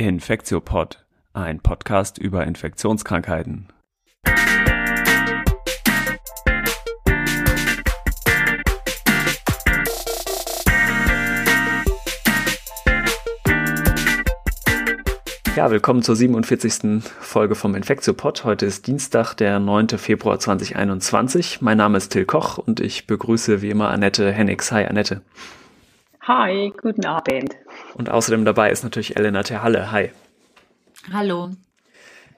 Infektiopod, ein Podcast über Infektionskrankheiten. Ja, willkommen zur 47. Folge vom Infektiopod. Heute ist Dienstag, der 9. Februar 2021. Mein Name ist Till Koch und ich begrüße wie immer Annette Hennigs. Hi, Annette. Hi, guten Abend. Und außerdem dabei ist natürlich Elena Terhalle. Hi. Hallo.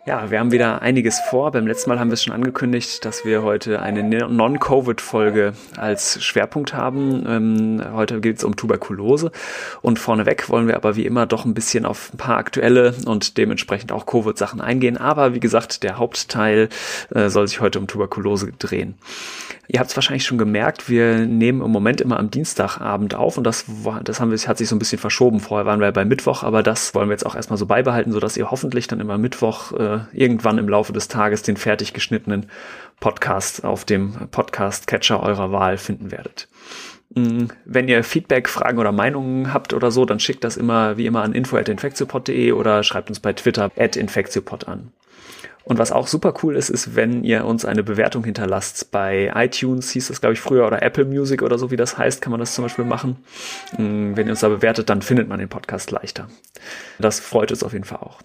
Ja, wir haben wieder einiges vor. Beim letzten Mal haben wir es schon angekündigt, dass wir heute eine Non-Covid-Folge als Schwerpunkt haben. Ähm, heute geht es um Tuberkulose. Und vorneweg wollen wir aber wie immer doch ein bisschen auf ein paar aktuelle und dementsprechend auch Covid-Sachen eingehen. Aber wie gesagt, der Hauptteil äh, soll sich heute um Tuberkulose drehen. Ihr habt es wahrscheinlich schon gemerkt, wir nehmen im Moment immer am Dienstagabend auf und das, das haben wir, hat sich so ein bisschen verschoben. Vorher waren wir bei Mittwoch, aber das wollen wir jetzt auch erstmal so beibehalten, sodass ihr hoffentlich dann immer Mittwoch äh, irgendwann im Laufe des Tages den fertig geschnittenen Podcast auf dem Podcast-Catcher eurer Wahl finden werdet. Mm, wenn ihr Feedback, Fragen oder Meinungen habt oder so, dann schickt das immer wie immer an info@infektiopod.de oder schreibt uns bei Twitter at infektiopod an. Und was auch super cool ist, ist, wenn ihr uns eine Bewertung hinterlasst. Bei iTunes hieß das, glaube ich, früher oder Apple Music oder so, wie das heißt, kann man das zum Beispiel machen. Mm, wenn ihr uns da bewertet, dann findet man den Podcast leichter. Das freut uns auf jeden Fall auch.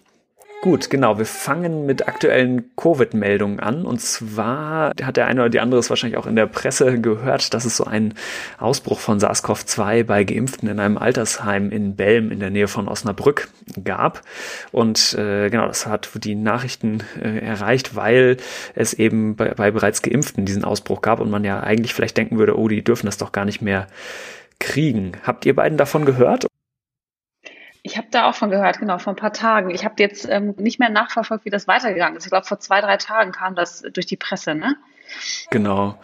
Gut, genau. Wir fangen mit aktuellen Covid-Meldungen an. Und zwar hat der eine oder die andere es wahrscheinlich auch in der Presse gehört, dass es so einen Ausbruch von SARS-CoV-2 bei Geimpften in einem Altersheim in Belm in der Nähe von Osnabrück gab. Und äh, genau, das hat die Nachrichten äh, erreicht, weil es eben bei, bei bereits Geimpften diesen Ausbruch gab und man ja eigentlich vielleicht denken würde, oh, die dürfen das doch gar nicht mehr kriegen. Habt ihr beiden davon gehört? Ich habe da auch von gehört, genau, vor ein paar Tagen. Ich habe jetzt ähm, nicht mehr nachverfolgt, wie das weitergegangen ist. Ich glaube, vor zwei, drei Tagen kam das durch die Presse, ne? Genau.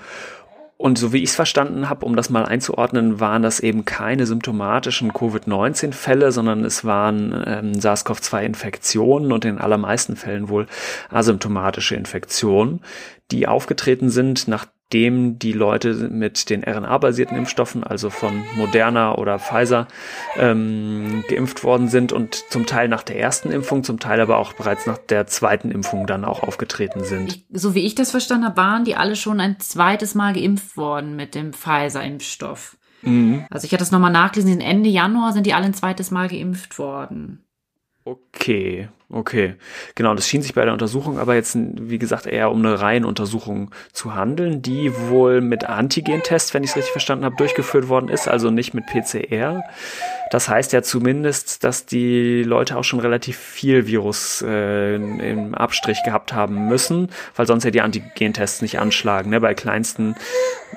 Und so wie ich es verstanden habe, um das mal einzuordnen, waren das eben keine symptomatischen Covid-19-Fälle, sondern es waren ähm, SARS-CoV-2-Infektionen und in allermeisten Fällen wohl asymptomatische Infektionen, die aufgetreten sind, nach nachdem die Leute mit den RNA-basierten Impfstoffen, also von Moderna oder Pfizer, ähm, geimpft worden sind und zum Teil nach der ersten Impfung, zum Teil aber auch bereits nach der zweiten Impfung dann auch aufgetreten sind. Ich, so wie ich das verstanden habe, waren die alle schon ein zweites Mal geimpft worden mit dem Pfizer-Impfstoff. Mhm. Also ich hatte das nochmal nachgelesen, Ende Januar sind die alle ein zweites Mal geimpft worden. Okay, okay. Genau, das schien sich bei der Untersuchung aber jetzt, wie gesagt, eher um eine Reihenuntersuchung zu handeln, die wohl mit Antigen-Tests, wenn ich es richtig verstanden habe, durchgeführt worden ist, also nicht mit PCR. Das heißt ja zumindest, dass die Leute auch schon relativ viel Virus äh, im Abstrich gehabt haben müssen, weil sonst ja die Antigen-Tests nicht anschlagen. Ne? Bei kleinsten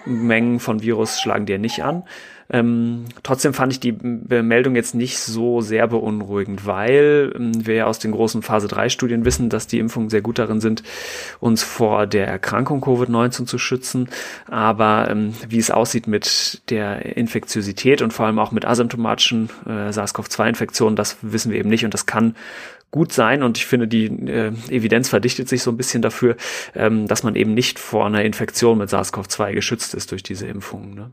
Mengen von Virus schlagen die ja nicht an. Ähm, trotzdem fand ich die Meldung jetzt nicht so sehr beunruhigend, weil ähm, wir ja aus den großen Phase 3 Studien wissen, dass die Impfungen sehr gut darin sind, uns vor der Erkrankung Covid-19 zu schützen. Aber ähm, wie es aussieht mit der Infektiosität und vor allem auch mit asymptomatischen äh, SARS-CoV-2-Infektionen, das wissen wir eben nicht und das kann gut sein und ich finde, die äh, Evidenz verdichtet sich so ein bisschen dafür, ähm, dass man eben nicht vor einer Infektion mit SARS-CoV-2 geschützt ist durch diese Impfungen. Ne?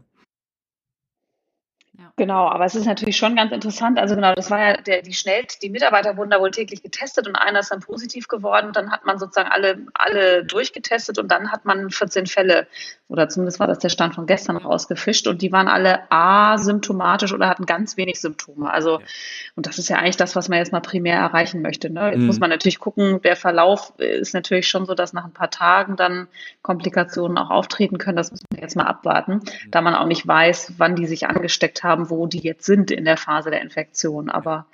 Genau, aber es ist natürlich schon ganz interessant. Also genau, das war ja der, die schnell, die Mitarbeiter wurden da wohl täglich getestet und einer ist dann positiv geworden. Dann hat man sozusagen alle, alle durchgetestet und dann hat man 14 Fälle oder zumindest war das der Stand von gestern rausgefischt und die waren alle asymptomatisch oder hatten ganz wenig Symptome. Also, ja. und das ist ja eigentlich das, was man jetzt mal primär erreichen möchte. Ne? Jetzt mhm. muss man natürlich gucken, der Verlauf ist natürlich schon so, dass nach ein paar Tagen dann Komplikationen auch auftreten können. Das muss man jetzt mal abwarten, mhm. da man auch nicht weiß, wann die sich angesteckt haben haben, wo die jetzt sind in der Phase der Infektion. Aber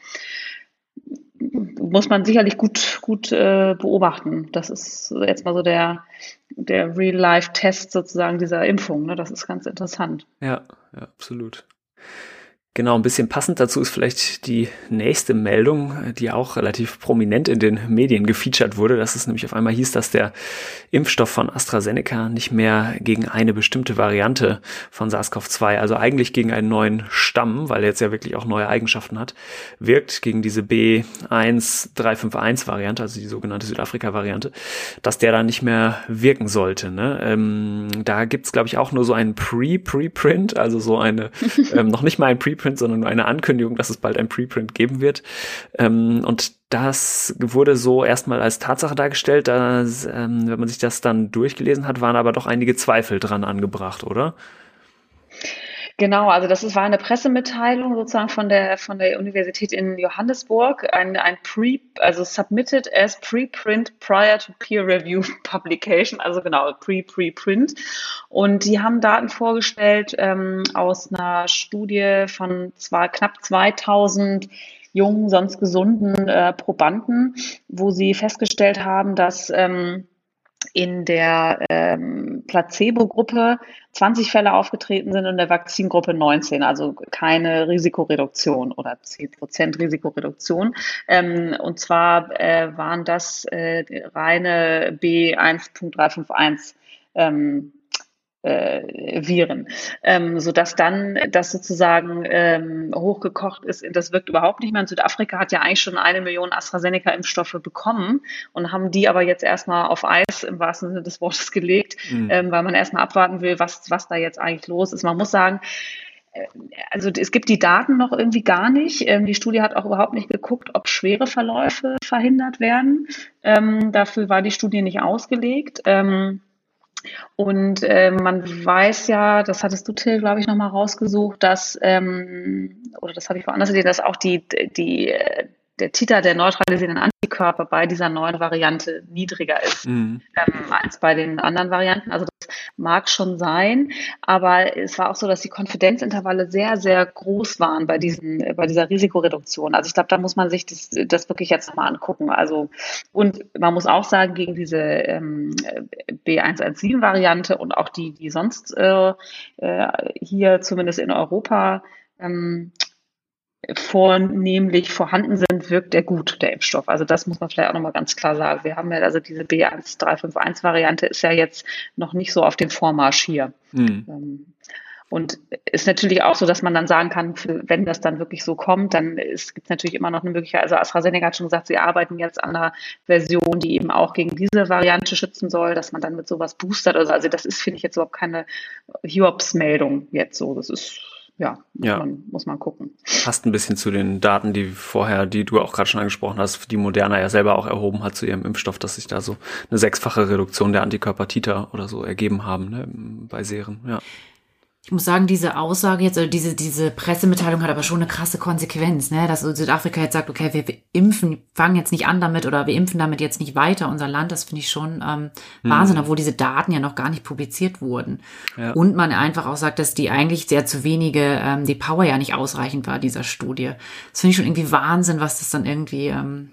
muss man sicherlich gut, gut äh, beobachten. Das ist jetzt mal so der, der Real-Life-Test sozusagen dieser Impfung. Ne? Das ist ganz interessant. Ja, ja, absolut. Genau, ein bisschen passend dazu ist vielleicht die nächste Meldung, die auch relativ prominent in den Medien gefeatured wurde. dass es nämlich auf einmal hieß, dass der Impfstoff von AstraZeneca nicht mehr gegen eine bestimmte Variante von SARS-CoV-2, also eigentlich gegen einen neuen Stamm, weil er jetzt ja wirklich auch neue Eigenschaften hat, wirkt gegen diese B1351-Variante, also die sogenannte Südafrika-Variante, dass der dann nicht mehr wirken sollte. Ne? Ähm, da gibt's glaube ich, auch nur so einen Pre-Preprint, also so eine, ähm, noch nicht mal ein Preprint, Preprint, sondern nur eine Ankündigung, dass es bald ein Preprint geben wird. Ähm, und das wurde so erstmal als Tatsache dargestellt. Dass, ähm, wenn man sich das dann durchgelesen hat, waren aber doch einige Zweifel dran angebracht, oder? Genau, also das ist, war eine Pressemitteilung sozusagen von der, von der Universität in Johannesburg, ein, ein Pre, also submitted as preprint prior to peer review publication, also genau, pre-preprint. Und die haben Daten vorgestellt ähm, aus einer Studie von zwar knapp 2000 jungen, sonst gesunden äh, Probanden, wo sie festgestellt haben, dass ähm, in der ähm, Placebo-Gruppe 20 Fälle aufgetreten sind und in der Vakzingruppe 19, also keine Risikoreduktion oder 10 Prozent Risikoreduktion. Ähm, und zwar äh, waren das äh, reine B1.351 ähm, äh, Viren, ähm, so dass dann das sozusagen ähm, hochgekocht ist. Das wirkt überhaupt nicht mehr. Und Südafrika hat ja eigentlich schon eine Million AstraZeneca-Impfstoffe bekommen und haben die aber jetzt erstmal auf Eis im wahrsten Sinne des Wortes gelegt, mhm. ähm, weil man erstmal abwarten will, was, was da jetzt eigentlich los ist. Man muss sagen, äh, also es gibt die Daten noch irgendwie gar nicht. Ähm, die Studie hat auch überhaupt nicht geguckt, ob schwere Verläufe verhindert werden. Ähm, dafür war die Studie nicht ausgelegt. Und äh, man weiß ja, das hattest du, Till, glaube ich, nochmal rausgesucht, dass, ähm, oder das habe ich woanders gesehen, dass auch die, die, der Titer der neutralisierenden Antikörper bei dieser neuen Variante niedriger ist mhm. ähm, als bei den anderen Varianten. Also das mag schon sein, aber es war auch so, dass die Konfidenzintervalle sehr, sehr groß waren bei diesen, bei dieser Risikoreduktion. Also ich glaube, da muss man sich das, das wirklich jetzt nochmal angucken. Also und man muss auch sagen, gegen diese ähm, B117-Variante und auch die, die sonst äh, äh, hier zumindest in Europa ähm, vornehmlich vorhanden sind, wirkt er gut, der Impfstoff. Also das muss man vielleicht auch nochmal ganz klar sagen. Wir haben ja, also diese B1351-Variante ist ja jetzt noch nicht so auf dem Vormarsch hier. Mhm. Und ist natürlich auch so, dass man dann sagen kann, wenn das dann wirklich so kommt, dann gibt es natürlich immer noch eine Möglichkeit. Also AstraZeneca hat schon gesagt, sie arbeiten jetzt an einer Version, die eben auch gegen diese Variante schützen soll, dass man dann mit sowas boostert. Also, also das ist, finde ich, jetzt überhaupt keine Hiobs-Meldung jetzt so. Das ist ja, muss, ja. Man, muss man gucken. Passt ein bisschen zu den Daten, die vorher, die du auch gerade schon angesprochen hast, die Moderna ja selber auch erhoben hat zu ihrem Impfstoff, dass sich da so eine sechsfache Reduktion der Antikörper-Titer oder so ergeben haben ne, bei Serien. Ja. Ich muss sagen, diese Aussage jetzt, oder diese, diese Pressemitteilung hat aber schon eine krasse Konsequenz, ne? Dass Südafrika jetzt sagt, okay, wir, wir impfen, fangen jetzt nicht an damit oder wir impfen damit jetzt nicht weiter unser Land, das finde ich schon ähm, mhm. Wahnsinn, obwohl diese Daten ja noch gar nicht publiziert wurden. Ja. Und man einfach auch sagt, dass die eigentlich sehr zu wenige, ähm, die Power ja nicht ausreichend war, dieser Studie. Das finde ich schon irgendwie Wahnsinn, was das dann irgendwie ähm,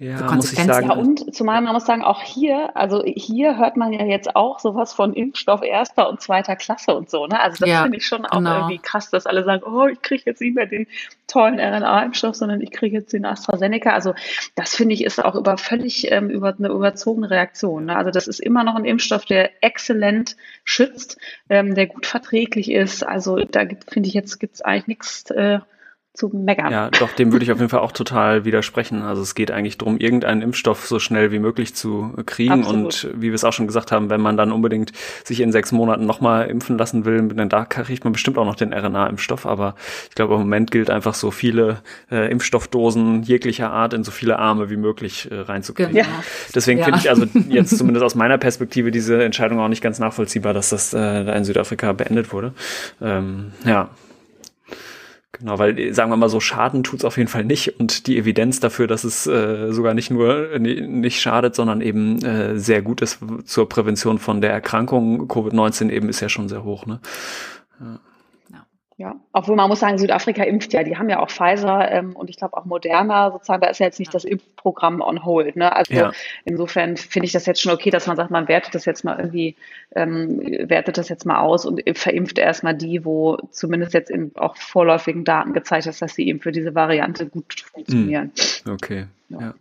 ja, muss ich sagen. Ja, und zumal man muss sagen, auch hier, also hier hört man ja jetzt auch sowas von Impfstoff erster und zweiter Klasse und so. Ne? Also das ja, finde ich schon auch genau. irgendwie krass, dass alle sagen, oh, ich kriege jetzt nicht mehr den tollen RNA-Impfstoff, sondern ich kriege jetzt den AstraZeneca. Also das finde ich ist auch über völlig ähm, über eine überzogene Reaktion. Ne? Also das ist immer noch ein Impfstoff, der exzellent schützt, ähm, der gut verträglich ist. Also da finde ich jetzt gibt's eigentlich nichts. Äh, zu meckern. Ja, doch, dem würde ich auf jeden Fall auch total widersprechen. Also es geht eigentlich darum, irgendeinen Impfstoff so schnell wie möglich zu kriegen. Absolut. Und wie wir es auch schon gesagt haben, wenn man dann unbedingt sich in sechs Monaten nochmal impfen lassen will, dann da kriegt man bestimmt auch noch den RNA-Impfstoff. Aber ich glaube, im Moment gilt einfach so viele äh, Impfstoffdosen jeglicher Art in so viele Arme wie möglich äh, reinzukriegen. Ja. Deswegen ja. finde ich also jetzt zumindest aus meiner Perspektive diese Entscheidung auch nicht ganz nachvollziehbar, dass das äh, in Südafrika beendet wurde. Ähm, ja. Genau, weil sagen wir mal so, Schaden tut's auf jeden Fall nicht und die Evidenz dafür, dass es äh, sogar nicht nur äh, nicht schadet, sondern eben äh, sehr gut ist zur Prävention von der Erkrankung Covid-19 eben ist ja schon sehr hoch. Ne? Ja. Ja, obwohl man muss sagen, Südafrika impft ja, die haben ja auch Pfizer ähm, und ich glaube auch Moderna sozusagen, da ist ja jetzt nicht das Impfprogramm on hold. Ne? Also ja. insofern finde ich das jetzt schon okay, dass man sagt, man wertet das jetzt mal irgendwie, ähm, wertet das jetzt mal aus und verimpft erstmal die, wo zumindest jetzt in auch vorläufigen Daten gezeigt ist, dass sie eben für diese Variante gut funktionieren. Hm. Okay, ja. ja.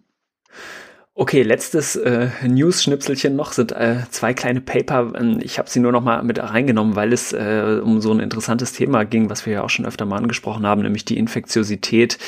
Okay, letztes äh, News-Schnipselchen noch sind äh, zwei kleine Paper. Ähm, ich habe sie nur noch mal mit reingenommen, weil es äh, um so ein interessantes Thema ging, was wir ja auch schon öfter mal angesprochen haben, nämlich die Infektiosität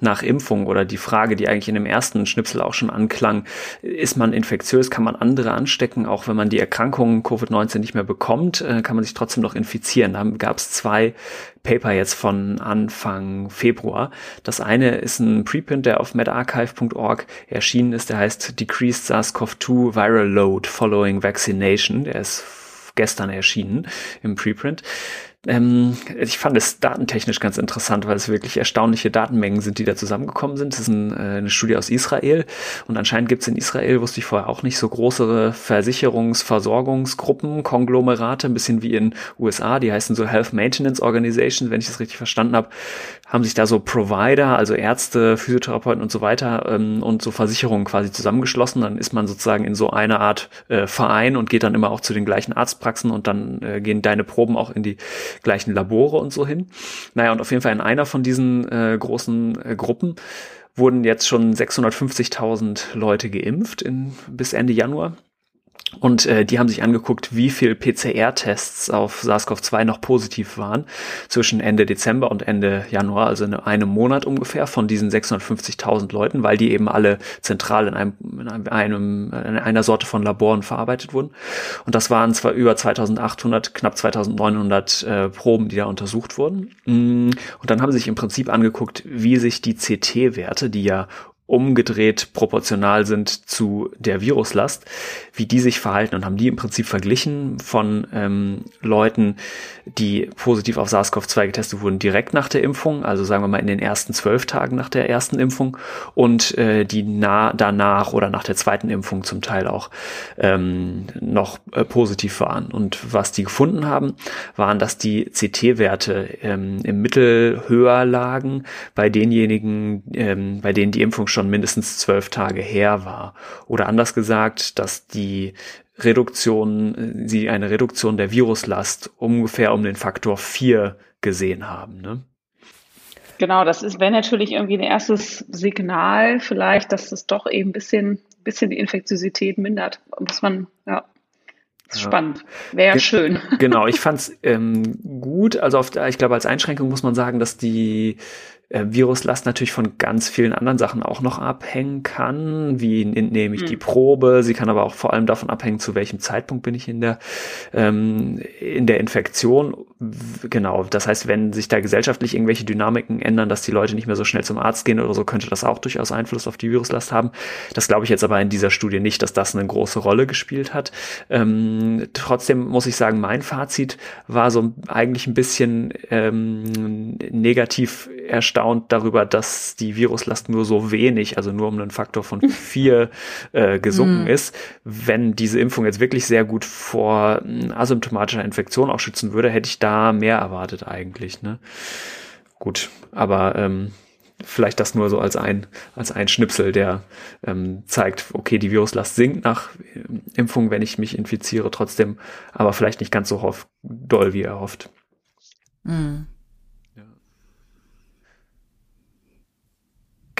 nach Impfung oder die Frage, die eigentlich in dem ersten Schnipsel auch schon anklang. Ist man infektiös? Kann man andere anstecken? Auch wenn man die Erkrankung Covid-19 nicht mehr bekommt, äh, kann man sich trotzdem noch infizieren. Da gab es zwei Paper jetzt von Anfang Februar. Das eine ist ein Preprint, der auf medarchive.org erschienen ist. Der heißt Decreased SARS-CoV-2 Viral Load Following Vaccination. Der ist gestern erschienen im Preprint. Ähm, ich fand es datentechnisch ganz interessant, weil es wirklich erstaunliche Datenmengen sind, die da zusammengekommen sind. Das ist ein, äh, eine Studie aus Israel und anscheinend gibt es in Israel, wusste ich vorher auch nicht, so große Versicherungsversorgungsgruppen, Konglomerate, ein bisschen wie in USA, die heißen so Health Maintenance Organizations, wenn ich das richtig verstanden habe, haben sich da so Provider, also Ärzte, Physiotherapeuten und so weiter ähm, und so Versicherungen quasi zusammengeschlossen. Dann ist man sozusagen in so einer Art äh, Verein und geht dann immer auch zu den gleichen Arztpraxen und dann äh, gehen deine Proben auch in die gleichen Labore und so hin. Naja, und auf jeden Fall in einer von diesen äh, großen äh, Gruppen wurden jetzt schon 650.000 Leute geimpft in, bis Ende Januar. Und äh, die haben sich angeguckt, wie viel PCR-Tests auf SARS-CoV-2 noch positiv waren zwischen Ende Dezember und Ende Januar, also in einem Monat ungefähr von diesen 650.000 Leuten, weil die eben alle zentral in einem, in einem in einer Sorte von Laboren verarbeitet wurden. Und das waren zwar über 2.800, knapp 2.900 äh, Proben, die da untersucht wurden. Mm, und dann haben sie sich im Prinzip angeguckt, wie sich die CT-Werte, die ja umgedreht proportional sind zu der Viruslast, wie die sich verhalten und haben die im Prinzip verglichen von ähm, Leuten, die positiv auf SARS-CoV-2 getestet wurden direkt nach der Impfung, also sagen wir mal in den ersten zwölf Tagen nach der ersten Impfung und äh, die nah danach oder nach der zweiten Impfung zum Teil auch ähm, noch äh, positiv waren. Und was die gefunden haben, waren, dass die CT-Werte ähm, im Mittel höher lagen bei denjenigen, ähm, bei denen die Impfung schon schon mindestens zwölf Tage her war. Oder anders gesagt, dass die Reduktion, sie eine Reduktion der Viruslast ungefähr um den Faktor vier gesehen haben. Ne? Genau, das ist, wäre natürlich irgendwie ein erstes Signal vielleicht, dass es doch eben ein bisschen, bisschen die Infektiosität mindert. Muss man, ja. Spannend. Wäre ja schön. Genau, ich fand es ähm, gut. Also auf, ich glaube, als Einschränkung muss man sagen, dass die äh, Viruslast natürlich von ganz vielen anderen Sachen auch noch abhängen kann. Wie entnehme ich mhm. die Probe? Sie kann aber auch vor allem davon abhängen, zu welchem Zeitpunkt bin ich in der, ähm, in der Infektion. Genau. Das heißt, wenn sich da gesellschaftlich irgendwelche Dynamiken ändern, dass die Leute nicht mehr so schnell zum Arzt gehen oder so, könnte das auch durchaus Einfluss auf die Viruslast haben. Das glaube ich jetzt aber in dieser Studie nicht, dass das eine große Rolle gespielt hat. Ähm, trotzdem muss ich sagen, mein Fazit war so eigentlich ein bisschen ähm, negativ erstaunt erstaunt darüber, dass die Viruslast nur so wenig, also nur um einen Faktor von vier äh, gesunken mm. ist. Wenn diese Impfung jetzt wirklich sehr gut vor hm, asymptomatischer Infektion auch schützen würde, hätte ich da mehr erwartet eigentlich. Ne? Gut, aber ähm, vielleicht das nur so als ein, als ein Schnipsel, der ähm, zeigt, okay, die Viruslast sinkt nach ähm, Impfung, wenn ich mich infiziere, trotzdem, aber vielleicht nicht ganz so doll, wie er hofft.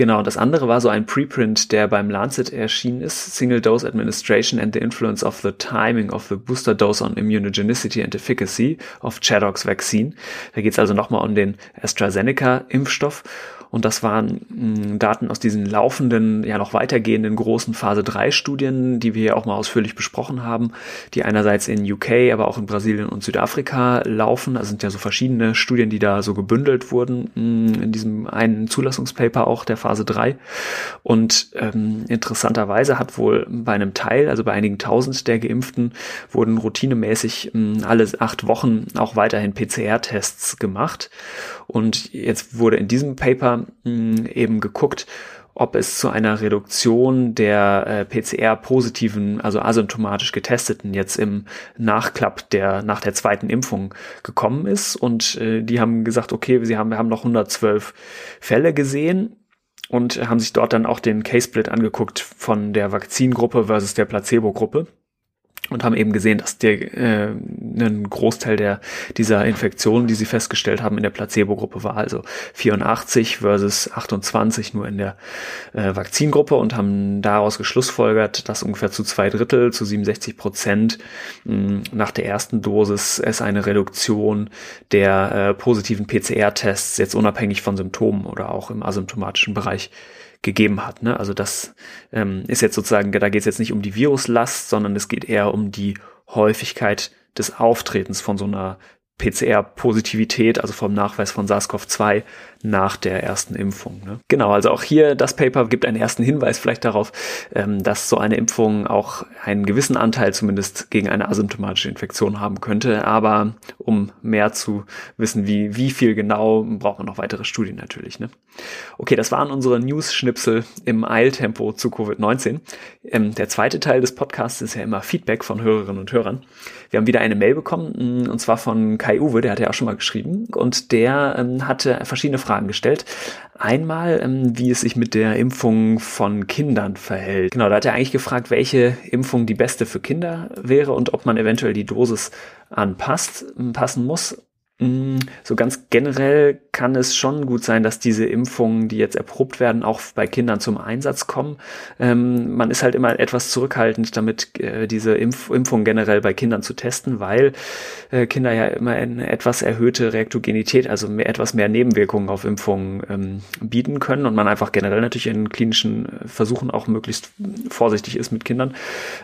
Genau, das andere war so ein Preprint, der beim Lancet erschienen ist, Single Dose Administration and the Influence of the Timing of the Booster Dose on Immunogenicity and Efficacy of Chadox Vaccine. Da geht es also nochmal um den AstraZeneca-Impfstoff und das waren hm, Daten aus diesen laufenden, ja noch weitergehenden großen Phase 3 Studien, die wir ja auch mal ausführlich besprochen haben, die einerseits in UK, aber auch in Brasilien und Südafrika laufen. Das sind ja so verschiedene Studien, die da so gebündelt wurden hm, in diesem einen Zulassungspaper auch der Phase 3. Und ähm, interessanterweise hat wohl bei einem Teil, also bei einigen tausend der Geimpften, wurden routinemäßig mh, hm, alle acht Wochen auch weiterhin PCR-Tests gemacht. Und jetzt wurde in diesem Paper mh, eben geguckt, ob es zu einer Reduktion der äh, PCR-positiven, also asymptomatisch getesteten jetzt im Nachklapp der nach der zweiten Impfung gekommen ist. Und äh, die haben gesagt, okay, sie haben, wir haben noch 112 Fälle gesehen und haben sich dort dann auch den Case-Split angeguckt von der Vakzingruppe versus der Placebo-Gruppe. Und haben eben gesehen, dass der äh, ein Großteil der dieser Infektionen, die sie festgestellt haben, in der Placebo-Gruppe war, also 84 versus 28 nur in der äh, Vakzingruppe und haben daraus geschlussfolgert, dass ungefähr zu zwei Drittel, zu 67 Prozent mh, nach der ersten Dosis es eine Reduktion der äh, positiven PCR-Tests jetzt unabhängig von Symptomen oder auch im asymptomatischen Bereich gegeben hat. Ne? Also das ähm, ist jetzt sozusagen, da geht es jetzt nicht um die Viruslast, sondern es geht eher um die Häufigkeit des Auftretens von so einer PCR-Positivität, also vom Nachweis von SARS-CoV-2 nach der ersten Impfung. Ne? Genau, also auch hier das Paper gibt einen ersten Hinweis vielleicht darauf, ähm, dass so eine Impfung auch einen gewissen Anteil zumindest gegen eine asymptomatische Infektion haben könnte. Aber um mehr zu wissen, wie, wie viel genau, braucht man noch weitere Studien natürlich. Ne? Okay, das waren unsere News-Schnipsel im Eiltempo zu Covid-19. Ähm, der zweite Teil des Podcasts ist ja immer Feedback von Hörerinnen und Hörern. Wir haben wieder eine Mail bekommen, und zwar von Kai Uwe, der hat ja auch schon mal geschrieben, und der ähm, hatte verschiedene Fragen Fragen gestellt. Einmal, ähm, wie es sich mit der Impfung von Kindern verhält. Genau, da hat er eigentlich gefragt, welche Impfung die beste für Kinder wäre und ob man eventuell die Dosis anpasst, passen muss. Mm, so ganz generell kann es schon gut sein, dass diese Impfungen, die jetzt erprobt werden, auch bei Kindern zum Einsatz kommen. Ähm, man ist halt immer etwas zurückhaltend, damit äh, diese Impf Impfung generell bei Kindern zu testen, weil äh, Kinder ja immer eine etwas erhöhte Reaktogenität, also mehr, etwas mehr Nebenwirkungen auf Impfungen ähm, bieten können und man einfach generell natürlich in klinischen äh, Versuchen auch möglichst vorsichtig ist mit Kindern.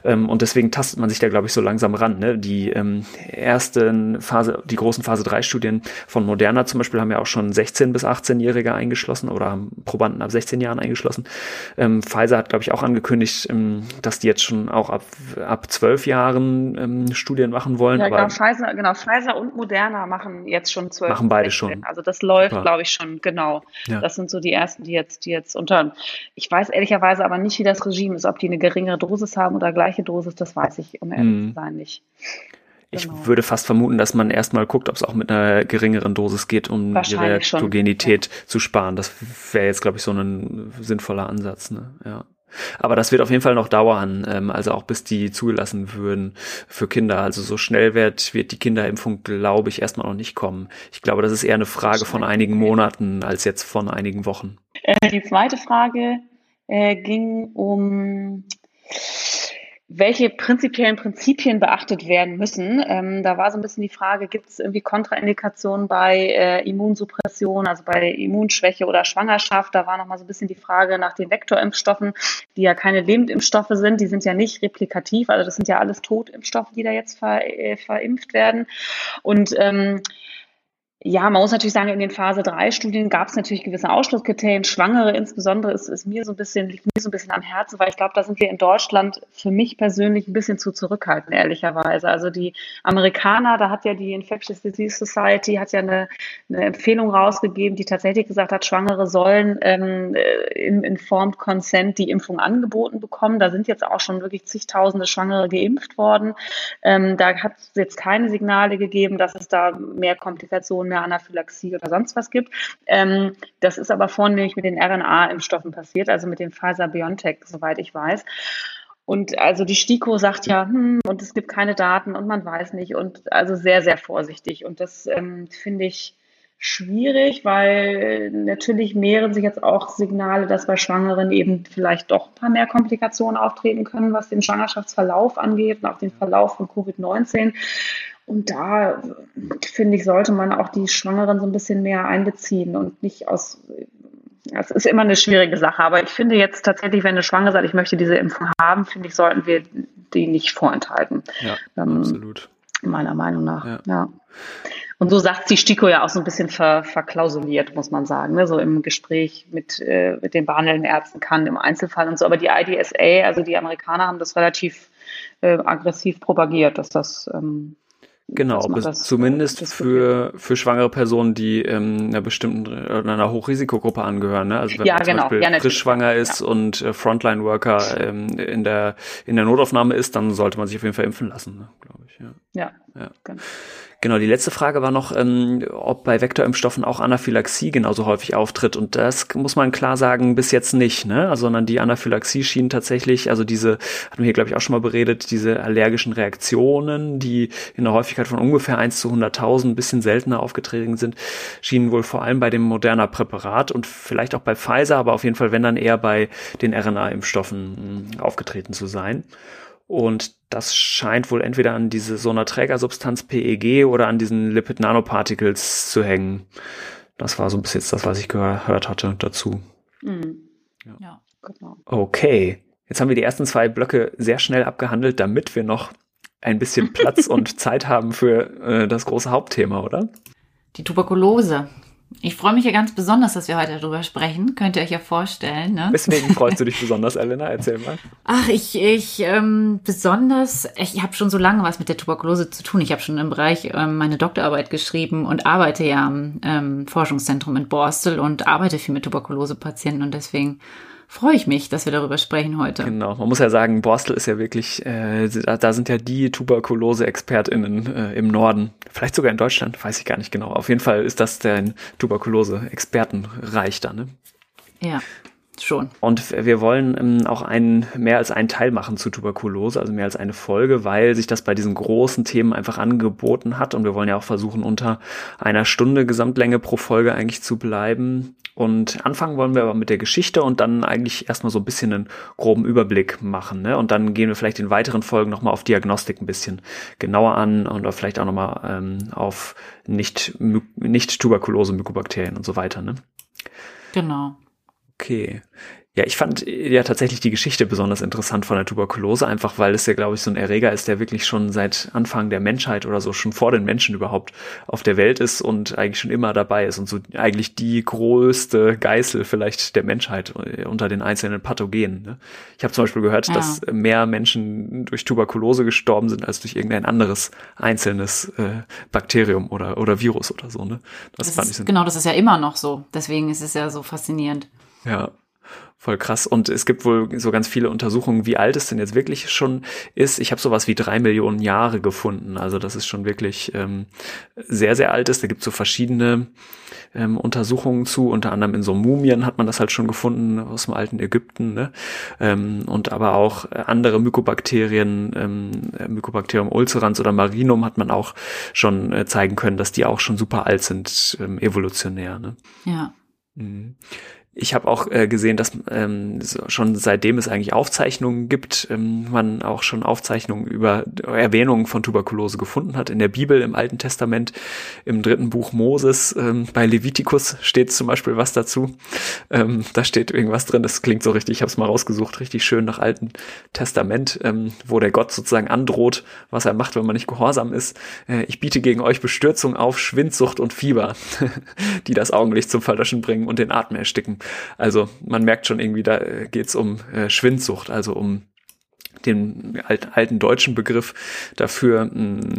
Ähm, und deswegen tastet man sich da, glaube ich, so langsam ran. Ne? Die ähm, ersten Phase, die großen Phase 3 Studien von Moderna zum Beispiel haben ja auch schon 16 bis 18-Jährige eingeschlossen oder haben Probanden ab 16 Jahren eingeschlossen. Ähm, Pfizer hat, glaube ich, auch angekündigt, ähm, dass die jetzt schon auch ab, ab 12 Jahren ähm, Studien machen wollen. Ja, genau, Pfizer, genau, Pfizer und Moderna machen jetzt schon 12. Machen beide 16. schon. Also das läuft, glaube ich, schon, genau. Ja. Das sind so die ersten, die jetzt, die jetzt unter. Ich weiß ehrlicherweise aber nicht, wie das Regime ist, ob die eine geringere Dosis haben oder gleiche Dosis, das weiß ich, um ehrlich mm. zu sein, nicht. Ich genau. würde fast vermuten, dass man erstmal guckt, ob es auch mit einer geringeren Dosis geht, um die Reaktogenität ja. zu sparen. Das wäre jetzt, glaube ich, so ein sinnvoller Ansatz. Ne? Ja. Aber das wird auf jeden Fall noch dauern, ähm, also auch bis die zugelassen würden für Kinder. Also so schnell wird, wird die Kinderimpfung, glaube ich, erstmal noch nicht kommen. Ich glaube, das ist eher eine Frage von einigen Monaten als jetzt von einigen Wochen. Äh, die zweite Frage äh, ging um welche prinzipiellen Prinzipien beachtet werden müssen. Ähm, da war so ein bisschen die Frage, gibt es irgendwie Kontraindikationen bei äh, Immunsuppression, also bei Immunschwäche oder Schwangerschaft? Da war nochmal so ein bisschen die Frage nach den Vektorimpfstoffen, die ja keine Lebendimpfstoffe sind, die sind ja nicht replikativ, also das sind ja alles Totimpfstoffe, die da jetzt ver, äh, verimpft werden. Und ähm, ja, man muss natürlich sagen, in den Phase 3 Studien gab es natürlich gewisse Ausschlusskriterien. Schwangere insbesondere ist, ist mir so ein bisschen, liegt mir so ein bisschen am Herzen, weil ich glaube, da sind wir in Deutschland für mich persönlich ein bisschen zu zurückhaltend, ehrlicherweise. Also die Amerikaner, da hat ja die Infectious Disease Society, hat ja eine, eine Empfehlung rausgegeben, die tatsächlich gesagt hat, Schwangere sollen ähm, im Informed Consent die Impfung angeboten bekommen. Da sind jetzt auch schon wirklich zigtausende Schwangere geimpft worden. Ähm, da hat es jetzt keine Signale gegeben, dass es da mehr Komplikationen, mehr eine Anaphylaxie oder sonst was gibt. Ähm, das ist aber vornehmlich mit den RNA-Impfstoffen passiert, also mit dem Pfizer-BioNTech, soweit ich weiß. Und also die STIKO sagt ja, hm, und es gibt keine Daten und man weiß nicht und also sehr, sehr vorsichtig. Und das ähm, finde ich schwierig, weil natürlich mehren sich jetzt auch Signale, dass bei Schwangeren eben vielleicht doch ein paar mehr Komplikationen auftreten können, was den Schwangerschaftsverlauf angeht und auch den Verlauf von Covid-19. Und da, finde ich, sollte man auch die Schwangeren so ein bisschen mehr einbeziehen und nicht aus es ist immer eine schwierige Sache, aber ich finde jetzt tatsächlich, wenn eine Schwangere sagt, ich möchte diese Impfung haben, finde ich, sollten wir die nicht vorenthalten. Ja, ähm, absolut. Meiner Meinung nach, ja. ja. Und so sagt die STIKO ja auch so ein bisschen ver, verklausuliert, muss man sagen, ne? so im Gespräch mit, äh, mit den behandelnden Ärzten kann, im Einzelfall und so. Aber die IDSA, also die Amerikaner haben das relativ äh, aggressiv propagiert, dass das ähm, Genau, das, zumindest das für, für schwangere Personen, die ähm, einer bestimmten oder einer Hochrisikogruppe angehören. Ne? Also wenn ja, man zum genau. Beispiel ja, frisch schwanger ist ja. und äh, Frontline-Worker ähm, in, der, in der Notaufnahme ist, dann sollte man sich auf jeden Fall impfen lassen, ne? glaube ich. Ja, ja, ja. Genau. Genau, die letzte Frage war noch, ähm, ob bei Vektorimpfstoffen auch Anaphylaxie genauso häufig auftritt. Und das muss man klar sagen, bis jetzt nicht, ne? Also, sondern die Anaphylaxie schien tatsächlich, also diese, hatten wir hier, glaube ich, auch schon mal beredet, diese allergischen Reaktionen, die in der Häufigkeit von ungefähr 1 zu 100.000 ein bisschen seltener aufgetreten sind, schienen wohl vor allem bei dem moderner Präparat und vielleicht auch bei Pfizer, aber auf jeden Fall, wenn dann eher bei den RNA-Impfstoffen hm, aufgetreten zu sein. Und das scheint wohl entweder an diese so einer Trägersubstanz PEG oder an diesen Lipid Nanoparticles zu hängen. Das war so bis jetzt das, was ich gehört hatte dazu. Mhm. Ja. ja, genau. Okay. Jetzt haben wir die ersten zwei Blöcke sehr schnell abgehandelt, damit wir noch ein bisschen Platz und Zeit haben für äh, das große Hauptthema, oder? Die Tuberkulose. Ich freue mich ja ganz besonders, dass wir heute darüber sprechen. Könnt ihr euch ja vorstellen. Ne? Weswegen freust du dich besonders, Elena? Erzähl mal. Ach, ich, ich ähm, besonders, ich habe schon so lange was mit der Tuberkulose zu tun. Ich habe schon im Bereich ähm, meine Doktorarbeit geschrieben und arbeite ja am ähm, Forschungszentrum in Borstel und arbeite viel mit Tuberkulosepatienten und deswegen freue ich mich, dass wir darüber sprechen heute. Genau, man muss ja sagen, Borstel ist ja wirklich, äh, da sind ja die Tuberkulose-ExpertInnen äh, im Norden, vielleicht sogar in Deutschland, weiß ich gar nicht genau. Auf jeden Fall ist das der Tuberkulose-Expertenreich da, ne? Ja. Schon. Und wir wollen ähm, auch einen, mehr als einen Teil machen zu Tuberkulose, also mehr als eine Folge, weil sich das bei diesen großen Themen einfach angeboten hat. Und wir wollen ja auch versuchen, unter einer Stunde Gesamtlänge pro Folge eigentlich zu bleiben. Und anfangen wollen wir aber mit der Geschichte und dann eigentlich erstmal so ein bisschen einen groben Überblick machen. Ne? Und dann gehen wir vielleicht in weiteren Folgen nochmal auf Diagnostik ein bisschen genauer an und vielleicht auch nochmal ähm, auf nicht, nicht Tuberkulose, Mykobakterien und so weiter. Ne? Genau. Okay. Ja, ich fand ja tatsächlich die Geschichte besonders interessant von der Tuberkulose, einfach weil es ja, glaube ich, so ein Erreger ist, der wirklich schon seit Anfang der Menschheit oder so schon vor den Menschen überhaupt auf der Welt ist und eigentlich schon immer dabei ist und so eigentlich die größte Geißel vielleicht der Menschheit unter den einzelnen Pathogenen. Ne? Ich habe zum Beispiel gehört, ja. dass mehr Menschen durch Tuberkulose gestorben sind als durch irgendein anderes einzelnes äh, Bakterium oder, oder Virus oder so. Ne? Das, das fand ist, ich so genau, das ist ja immer noch so. Deswegen ist es ja so faszinierend. Ja, voll krass. Und es gibt wohl so ganz viele Untersuchungen, wie alt es denn jetzt wirklich schon ist. Ich habe sowas wie drei Millionen Jahre gefunden. Also das ist schon wirklich ähm, sehr, sehr alt ist. Da gibt es so verschiedene ähm, Untersuchungen zu. Unter anderem in so Mumien hat man das halt schon gefunden aus dem alten Ägypten. Ne? Ähm, und aber auch andere Mykobakterien, ähm, Mycobacterium ulcerans oder Marinum hat man auch schon äh, zeigen können, dass die auch schon super alt sind, ähm, evolutionär. Ne? Ja. Ich habe auch äh, gesehen, dass ähm, schon seitdem es eigentlich Aufzeichnungen gibt, ähm, man auch schon Aufzeichnungen über Erwähnungen von Tuberkulose gefunden hat. In der Bibel, im Alten Testament, im dritten Buch Moses, ähm, bei Levitikus steht zum Beispiel was dazu. Ähm, da steht irgendwas drin, das klingt so richtig, ich habe es mal rausgesucht, richtig schön nach Alten Testament, ähm, wo der Gott sozusagen androht, was er macht, wenn man nicht gehorsam ist. Äh, ich biete gegen euch Bestürzung auf, Schwindsucht und Fieber, die das Augenlicht zum Verlöschen bringen und den Atem ersticken. Also man merkt schon irgendwie, da geht's um äh, Schwindsucht, also um den alten deutschen Begriff dafür.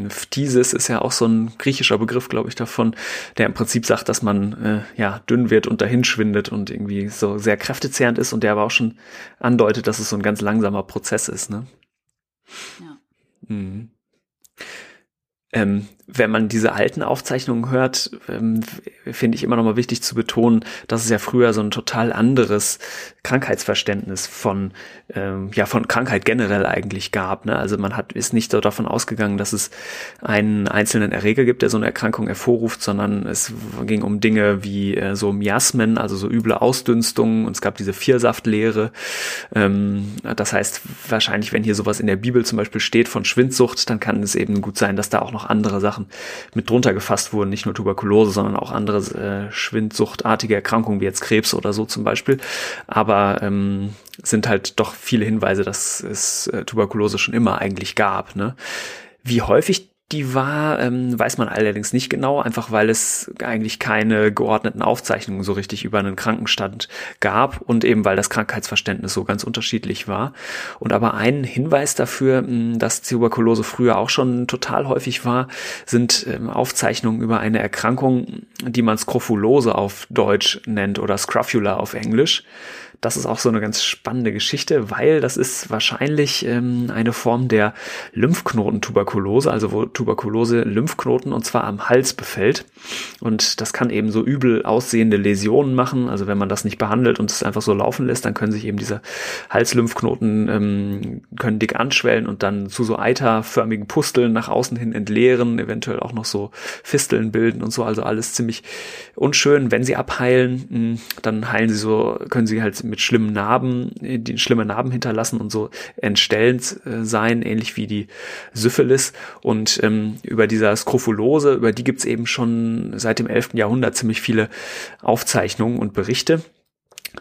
Phthisis ist ja auch so ein griechischer Begriff, glaube ich, davon, der im Prinzip sagt, dass man äh, ja dünn wird und dahin schwindet und irgendwie so sehr kräftezehrend ist und der aber auch schon andeutet, dass es so ein ganz langsamer Prozess ist. Ne? Ja. Mhm. Ähm, wenn man diese alten Aufzeichnungen hört, ähm, finde ich immer noch mal wichtig zu betonen, dass es ja früher so ein total anderes Krankheitsverständnis von ähm, ja von Krankheit generell eigentlich gab. Ne? Also man hat ist nicht so davon ausgegangen, dass es einen einzelnen Erreger gibt, der so eine Erkrankung hervorruft, sondern es ging um Dinge wie äh, so Miasmen, also so üble Ausdünstungen und es gab diese Viersaftlehre. Ähm, das heißt wahrscheinlich, wenn hier sowas in der Bibel zum Beispiel steht von Schwindsucht, dann kann es eben gut sein, dass da auch noch andere Sachen Sachen mit drunter gefasst wurden, nicht nur Tuberkulose, sondern auch andere äh, schwindsuchtartige Erkrankungen wie jetzt Krebs oder so zum Beispiel. Aber ähm, sind halt doch viele Hinweise, dass es äh, Tuberkulose schon immer eigentlich gab. Ne? Wie häufig die war, ähm, weiß man allerdings nicht genau, einfach weil es eigentlich keine geordneten Aufzeichnungen so richtig über einen Krankenstand gab und eben weil das Krankheitsverständnis so ganz unterschiedlich war. Und aber ein Hinweis dafür, hm, dass Tuberkulose früher auch schon total häufig war, sind ähm, Aufzeichnungen über eine Erkrankung, die man Skrophulose auf Deutsch nennt oder Scrofula auf Englisch. Das ist auch so eine ganz spannende Geschichte, weil das ist wahrscheinlich ähm, eine Form der Lymphknotentuberkulose, also wo Tuberkulose Lymphknoten und zwar am Hals befällt. Und das kann eben so übel aussehende Läsionen machen. Also wenn man das nicht behandelt und es einfach so laufen lässt, dann können sich eben diese Halslymphknoten ähm, können dick anschwellen und dann zu so eiterförmigen Pusteln nach außen hin entleeren, eventuell auch noch so Fisteln bilden und so. Also alles ziemlich unschön. Wenn sie abheilen, hm, dann heilen sie so, können sie halt mit schlimmen Narben, die schlimme Narben hinterlassen und so entstellend äh, sein, ähnlich wie die Syphilis. Und ähm, über dieser Skrofulose, über die gibt's eben schon seit dem 11. Jahrhundert ziemlich viele Aufzeichnungen und Berichte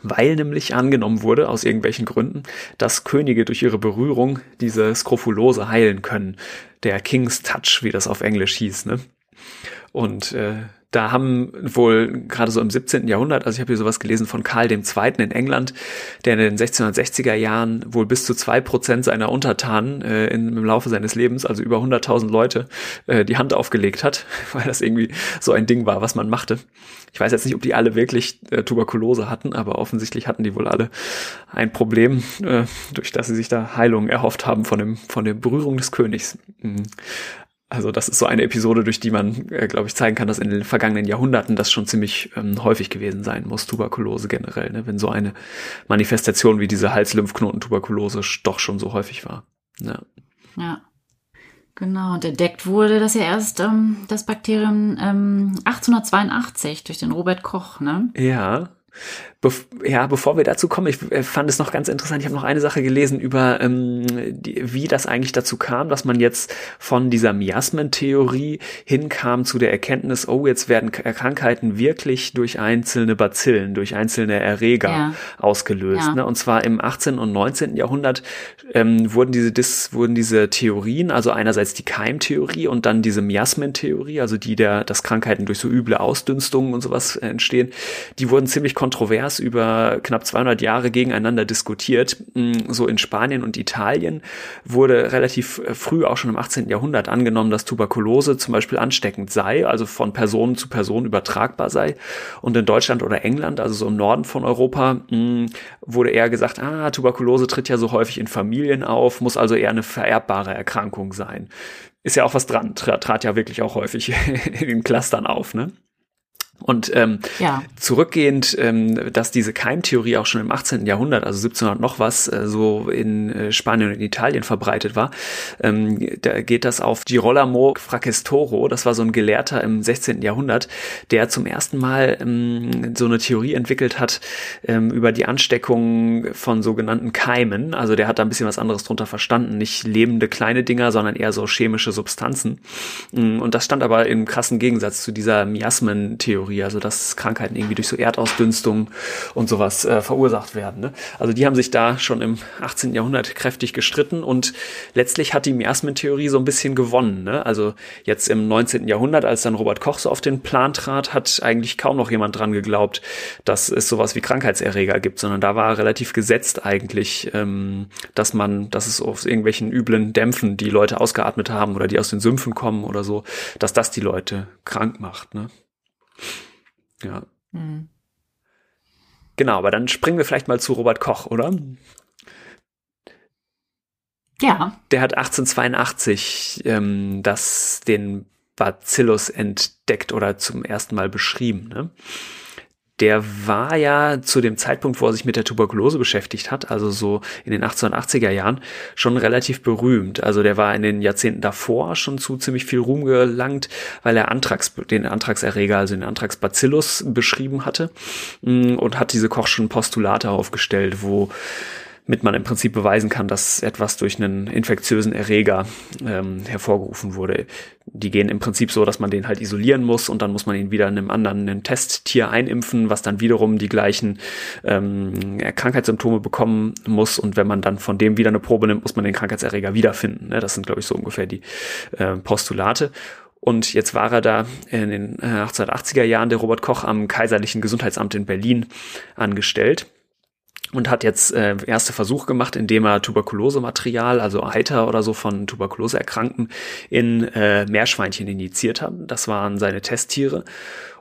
weil nämlich angenommen wurde, aus irgendwelchen Gründen, dass Könige durch ihre Berührung diese Skrofulose heilen können. Der King's Touch, wie das auf Englisch hieß. Ne? Und äh, da haben wohl gerade so im 17. Jahrhundert, also ich habe hier sowas gelesen von Karl II. in England, der in den 1660er Jahren wohl bis zu zwei Prozent seiner Untertanen äh, im Laufe seines Lebens, also über 100.000 Leute, äh, die Hand aufgelegt hat, weil das irgendwie so ein Ding war, was man machte. Ich weiß jetzt nicht, ob die alle wirklich äh, Tuberkulose hatten, aber offensichtlich hatten die wohl alle ein Problem, äh, durch das sie sich da Heilung erhofft haben von dem von der Berührung des Königs. Mhm. Also das ist so eine Episode, durch die man, äh, glaube ich, zeigen kann, dass in den vergangenen Jahrhunderten das schon ziemlich ähm, häufig gewesen sein muss, Tuberkulose generell, ne? wenn so eine Manifestation wie diese Halslymphknoten-Tuberkulose doch schon so häufig war. Ja. ja. Genau, und entdeckt wurde das ja erst ähm, das Bakterium ähm, 1882 durch den Robert Koch, ne? Ja. Bef ja, bevor wir dazu kommen, ich äh, fand es noch ganz interessant. Ich habe noch eine Sache gelesen über, ähm, die, wie das eigentlich dazu kam, dass man jetzt von dieser Miasmentheorie hinkam zu der Erkenntnis, oh, jetzt werden Krankheiten wirklich durch einzelne Bazillen, durch einzelne Erreger ja. ausgelöst. Ja. Ne? Und zwar im 18. und 19. Jahrhundert ähm, wurden diese Dis, wurden diese Theorien, also einerseits die Keimtheorie und dann diese Miasmentheorie, also die der, dass Krankheiten durch so üble Ausdünstungen und sowas entstehen, die wurden ziemlich kontrovers über knapp 200 Jahre gegeneinander diskutiert. Mm, so in Spanien und Italien wurde relativ äh, früh, auch schon im 18. Jahrhundert, angenommen, dass Tuberkulose zum Beispiel ansteckend sei, also von Person zu Person übertragbar sei. Und in Deutschland oder England, also so im Norden von Europa, mm, wurde eher gesagt, ah, Tuberkulose tritt ja so häufig in Familien auf, muss also eher eine vererbbare Erkrankung sein. Ist ja auch was dran, trat ja wirklich auch häufig in Clustern auf, ne? Und ähm, ja. zurückgehend, ähm, dass diese Keimtheorie auch schon im 18. Jahrhundert, also 1700 noch was, äh, so in äh, Spanien und Italien verbreitet war, ähm, da geht das auf Girolamo Fracastoro, das war so ein Gelehrter im 16. Jahrhundert, der zum ersten Mal ähm, so eine Theorie entwickelt hat ähm, über die Ansteckung von sogenannten Keimen. Also der hat da ein bisschen was anderes drunter verstanden, nicht lebende kleine Dinger, sondern eher so chemische Substanzen. Mm, und das stand aber im krassen Gegensatz zu dieser Miasmen-Theorie Theorie, also dass Krankheiten irgendwie durch so Erdausdünstung und sowas äh, verursacht werden. Ne? Also die haben sich da schon im 18. Jahrhundert kräftig gestritten und letztlich hat die Miasmentheorie so ein bisschen gewonnen. Ne? Also jetzt im 19. Jahrhundert, als dann Robert Koch so auf den Plan trat, hat eigentlich kaum noch jemand dran geglaubt, dass es sowas wie Krankheitserreger gibt, sondern da war relativ gesetzt eigentlich, ähm, dass man, dass es aus irgendwelchen üblen Dämpfen, die Leute ausgeatmet haben oder die aus den Sümpfen kommen oder so, dass das die Leute krank macht. Ne? Ja. Mhm. Genau, aber dann springen wir vielleicht mal zu Robert Koch, oder? Ja. Der hat 1882 ähm, das, den Bacillus entdeckt oder zum ersten Mal beschrieben. Ne? Der war ja zu dem Zeitpunkt, wo er sich mit der Tuberkulose beschäftigt hat, also so in den 1880er Jahren, schon relativ berühmt. Also der war in den Jahrzehnten davor schon zu ziemlich viel Ruhm gelangt, weil er Antrax, den Antragserreger, also den Antragsbacillus beschrieben hatte mm, und hat diese Kochschen Postulate aufgestellt, wo mit man im Prinzip beweisen kann, dass etwas durch einen infektiösen Erreger ähm, hervorgerufen wurde. Die gehen im Prinzip so, dass man den halt isolieren muss und dann muss man ihn wieder in einem anderen einem Testtier einimpfen, was dann wiederum die gleichen ähm, Krankheitssymptome bekommen muss. Und wenn man dann von dem wieder eine Probe nimmt, muss man den Krankheitserreger wiederfinden. Ne? Das sind, glaube ich, so ungefähr die äh, Postulate. Und jetzt war er da in den 1880er äh, Jahren der Robert Koch am Kaiserlichen Gesundheitsamt in Berlin angestellt und hat jetzt äh, erste Versuch gemacht, indem er Tuberkulosematerial, also Eiter oder so von Tuberkuloseerkrankten in äh, Meerschweinchen injiziert hat. Das waren seine Testtiere.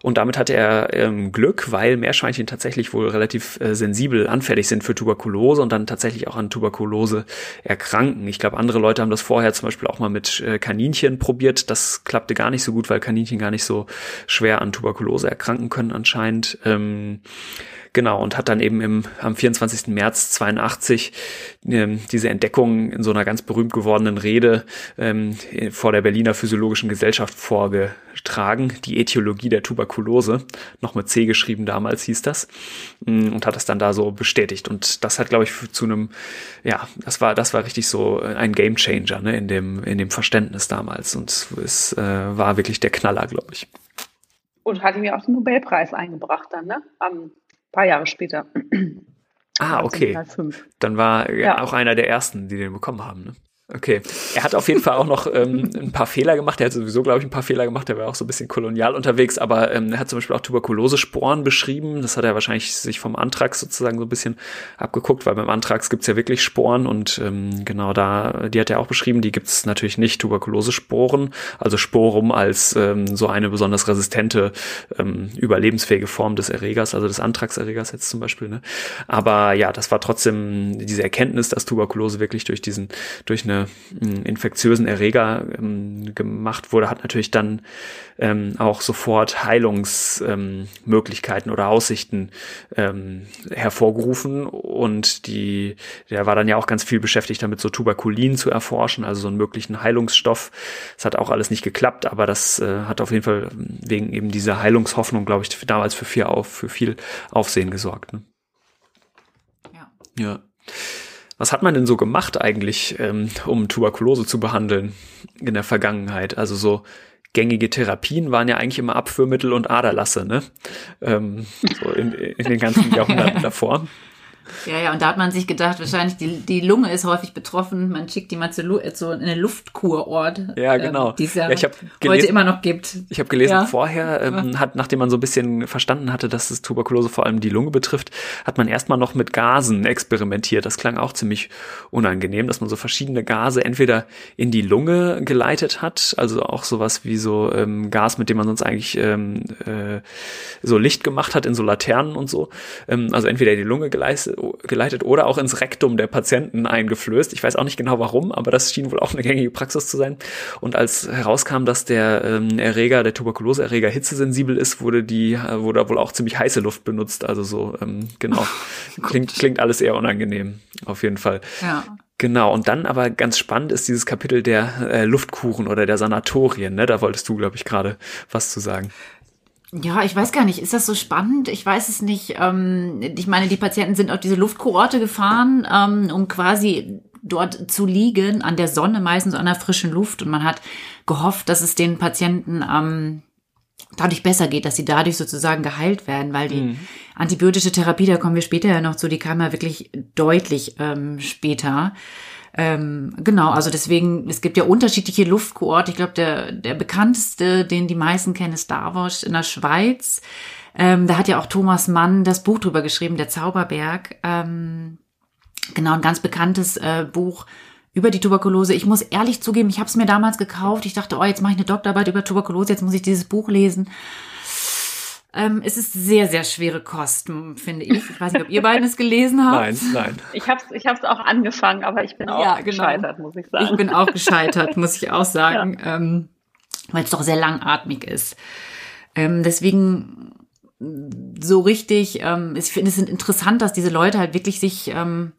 Und damit hatte er ähm, Glück, weil Meerschweinchen tatsächlich wohl relativ äh, sensibel anfällig sind für Tuberkulose und dann tatsächlich auch an Tuberkulose erkranken. Ich glaube, andere Leute haben das vorher zum Beispiel auch mal mit äh, Kaninchen probiert. Das klappte gar nicht so gut, weil Kaninchen gar nicht so schwer an Tuberkulose erkranken können anscheinend. Ähm, Genau, und hat dann eben im, am 24. März 82 ähm, diese Entdeckung in so einer ganz berühmt gewordenen Rede ähm, vor der Berliner Physiologischen Gesellschaft vorgetragen, die Äthiologie der Tuberkulose, noch mit C geschrieben damals hieß das, mm, und hat das dann da so bestätigt. Und das hat, glaube ich, zu einem, ja, das war, das war richtig so ein Gamechanger ne, in, dem, in dem Verständnis damals. Und es äh, war wirklich der Knaller, glaube ich. Und hat ihm ja auch den Nobelpreis eingebracht dann, ne? Am paar Jahre später. Ah, okay. Dann war er ja. auch einer der ersten, die den bekommen haben. Ne? Okay. Er hat auf jeden Fall auch noch ähm, ein paar Fehler gemacht. Er hat sowieso, glaube ich, ein paar Fehler gemacht. Er war auch so ein bisschen kolonial unterwegs, aber ähm, er hat zum Beispiel auch Tuberkulosesporen beschrieben. Das hat er wahrscheinlich sich vom Antrax sozusagen so ein bisschen abgeguckt, weil beim Antrax gibt's ja wirklich Sporen und ähm, genau da, die hat er auch beschrieben, die gibt's natürlich nicht, Tuberkulosesporen, also Sporum als ähm, so eine besonders resistente, ähm, überlebensfähige Form des Erregers, also des Antraxerregers jetzt zum Beispiel. Ne? Aber ja, das war trotzdem diese Erkenntnis, dass Tuberkulose wirklich durch diesen, durch eine eine infektiösen Erreger ähm, gemacht wurde, hat natürlich dann ähm, auch sofort Heilungsmöglichkeiten ähm, oder Aussichten ähm, hervorgerufen und die, der war dann ja auch ganz viel beschäftigt damit, so Tuberkulin zu erforschen, also so einen möglichen Heilungsstoff. Das hat auch alles nicht geklappt, aber das äh, hat auf jeden Fall wegen eben dieser Heilungshoffnung, glaube ich, damals für viel, auf, für viel Aufsehen gesorgt. Ne? Ja. Ja. Was hat man denn so gemacht eigentlich, ähm, um Tuberkulose zu behandeln in der Vergangenheit? Also so gängige Therapien waren ja eigentlich immer Abführmittel und Aderlasse, ne? Ähm, so in, in den ganzen Jahrhunderten davor. Ja, ja, und da hat man sich gedacht, wahrscheinlich die, die Lunge ist häufig betroffen, man schickt die mal zu, zu in einen Luftkurort. Ja, ähm, genau. Ähm, die es ja, ja heute immer noch gibt. Ich habe gelesen, ja. vorher, ähm, hat, nachdem man so ein bisschen verstanden hatte, dass es Tuberkulose vor allem die Lunge betrifft, hat man erstmal noch mit Gasen experimentiert. Das klang auch ziemlich unangenehm, dass man so verschiedene Gase entweder in die Lunge geleitet hat, also auch sowas wie so ähm, Gas, mit dem man sonst eigentlich ähm, äh, so Licht gemacht hat in so Laternen und so. Ähm, also entweder in die Lunge geleitet geleitet oder auch ins Rektum der Patienten eingeflößt. Ich weiß auch nicht genau warum, aber das schien wohl auch eine gängige Praxis zu sein. Und als herauskam, dass der ähm, Erreger, der Tuberkuloseerreger hitzesensibel ist, wurde die, äh, wurde wohl auch ziemlich heiße Luft benutzt. Also so, ähm, genau. klingt, klingt alles eher unangenehm, auf jeden Fall. Ja. Genau, und dann aber ganz spannend ist dieses Kapitel der äh, Luftkuchen oder der Sanatorien. Ne? Da wolltest du, glaube ich, gerade was zu sagen. Ja, ich weiß gar nicht. Ist das so spannend? Ich weiß es nicht. Ähm, ich meine, die Patienten sind auf diese Luftkohorte gefahren, ähm, um quasi dort zu liegen, an der Sonne, meistens an der frischen Luft. Und man hat gehofft, dass es den Patienten ähm, dadurch besser geht, dass sie dadurch sozusagen geheilt werden, weil die mhm. antibiotische Therapie, da kommen wir später ja noch zu, die kam ja wirklich deutlich ähm, später. Ähm, genau, also deswegen, es gibt ja unterschiedliche Luftkoorte. Ich glaube, der, der bekannteste, den die meisten kennen, ist Davos in der Schweiz. Ähm, da hat ja auch Thomas Mann das Buch drüber geschrieben, der Zauberberg. Ähm, genau, ein ganz bekanntes äh, Buch über die Tuberkulose. Ich muss ehrlich zugeben, ich habe es mir damals gekauft. Ich dachte, oh, jetzt mache ich eine Doktorarbeit über Tuberkulose, jetzt muss ich dieses Buch lesen. Ähm, es ist sehr, sehr schwere Kosten, finde ich. Ich weiß nicht, ob ihr beiden es gelesen habt. Nein, nein. Ich habe es ich hab's auch angefangen, aber ich bin auch ja, genau. gescheitert, muss ich sagen. Ich bin auch gescheitert, muss ich auch sagen, ja. ähm, weil es doch sehr langatmig ist. Ähm, deswegen so richtig, ähm, ich finde es interessant, dass diese Leute halt wirklich sich ähm,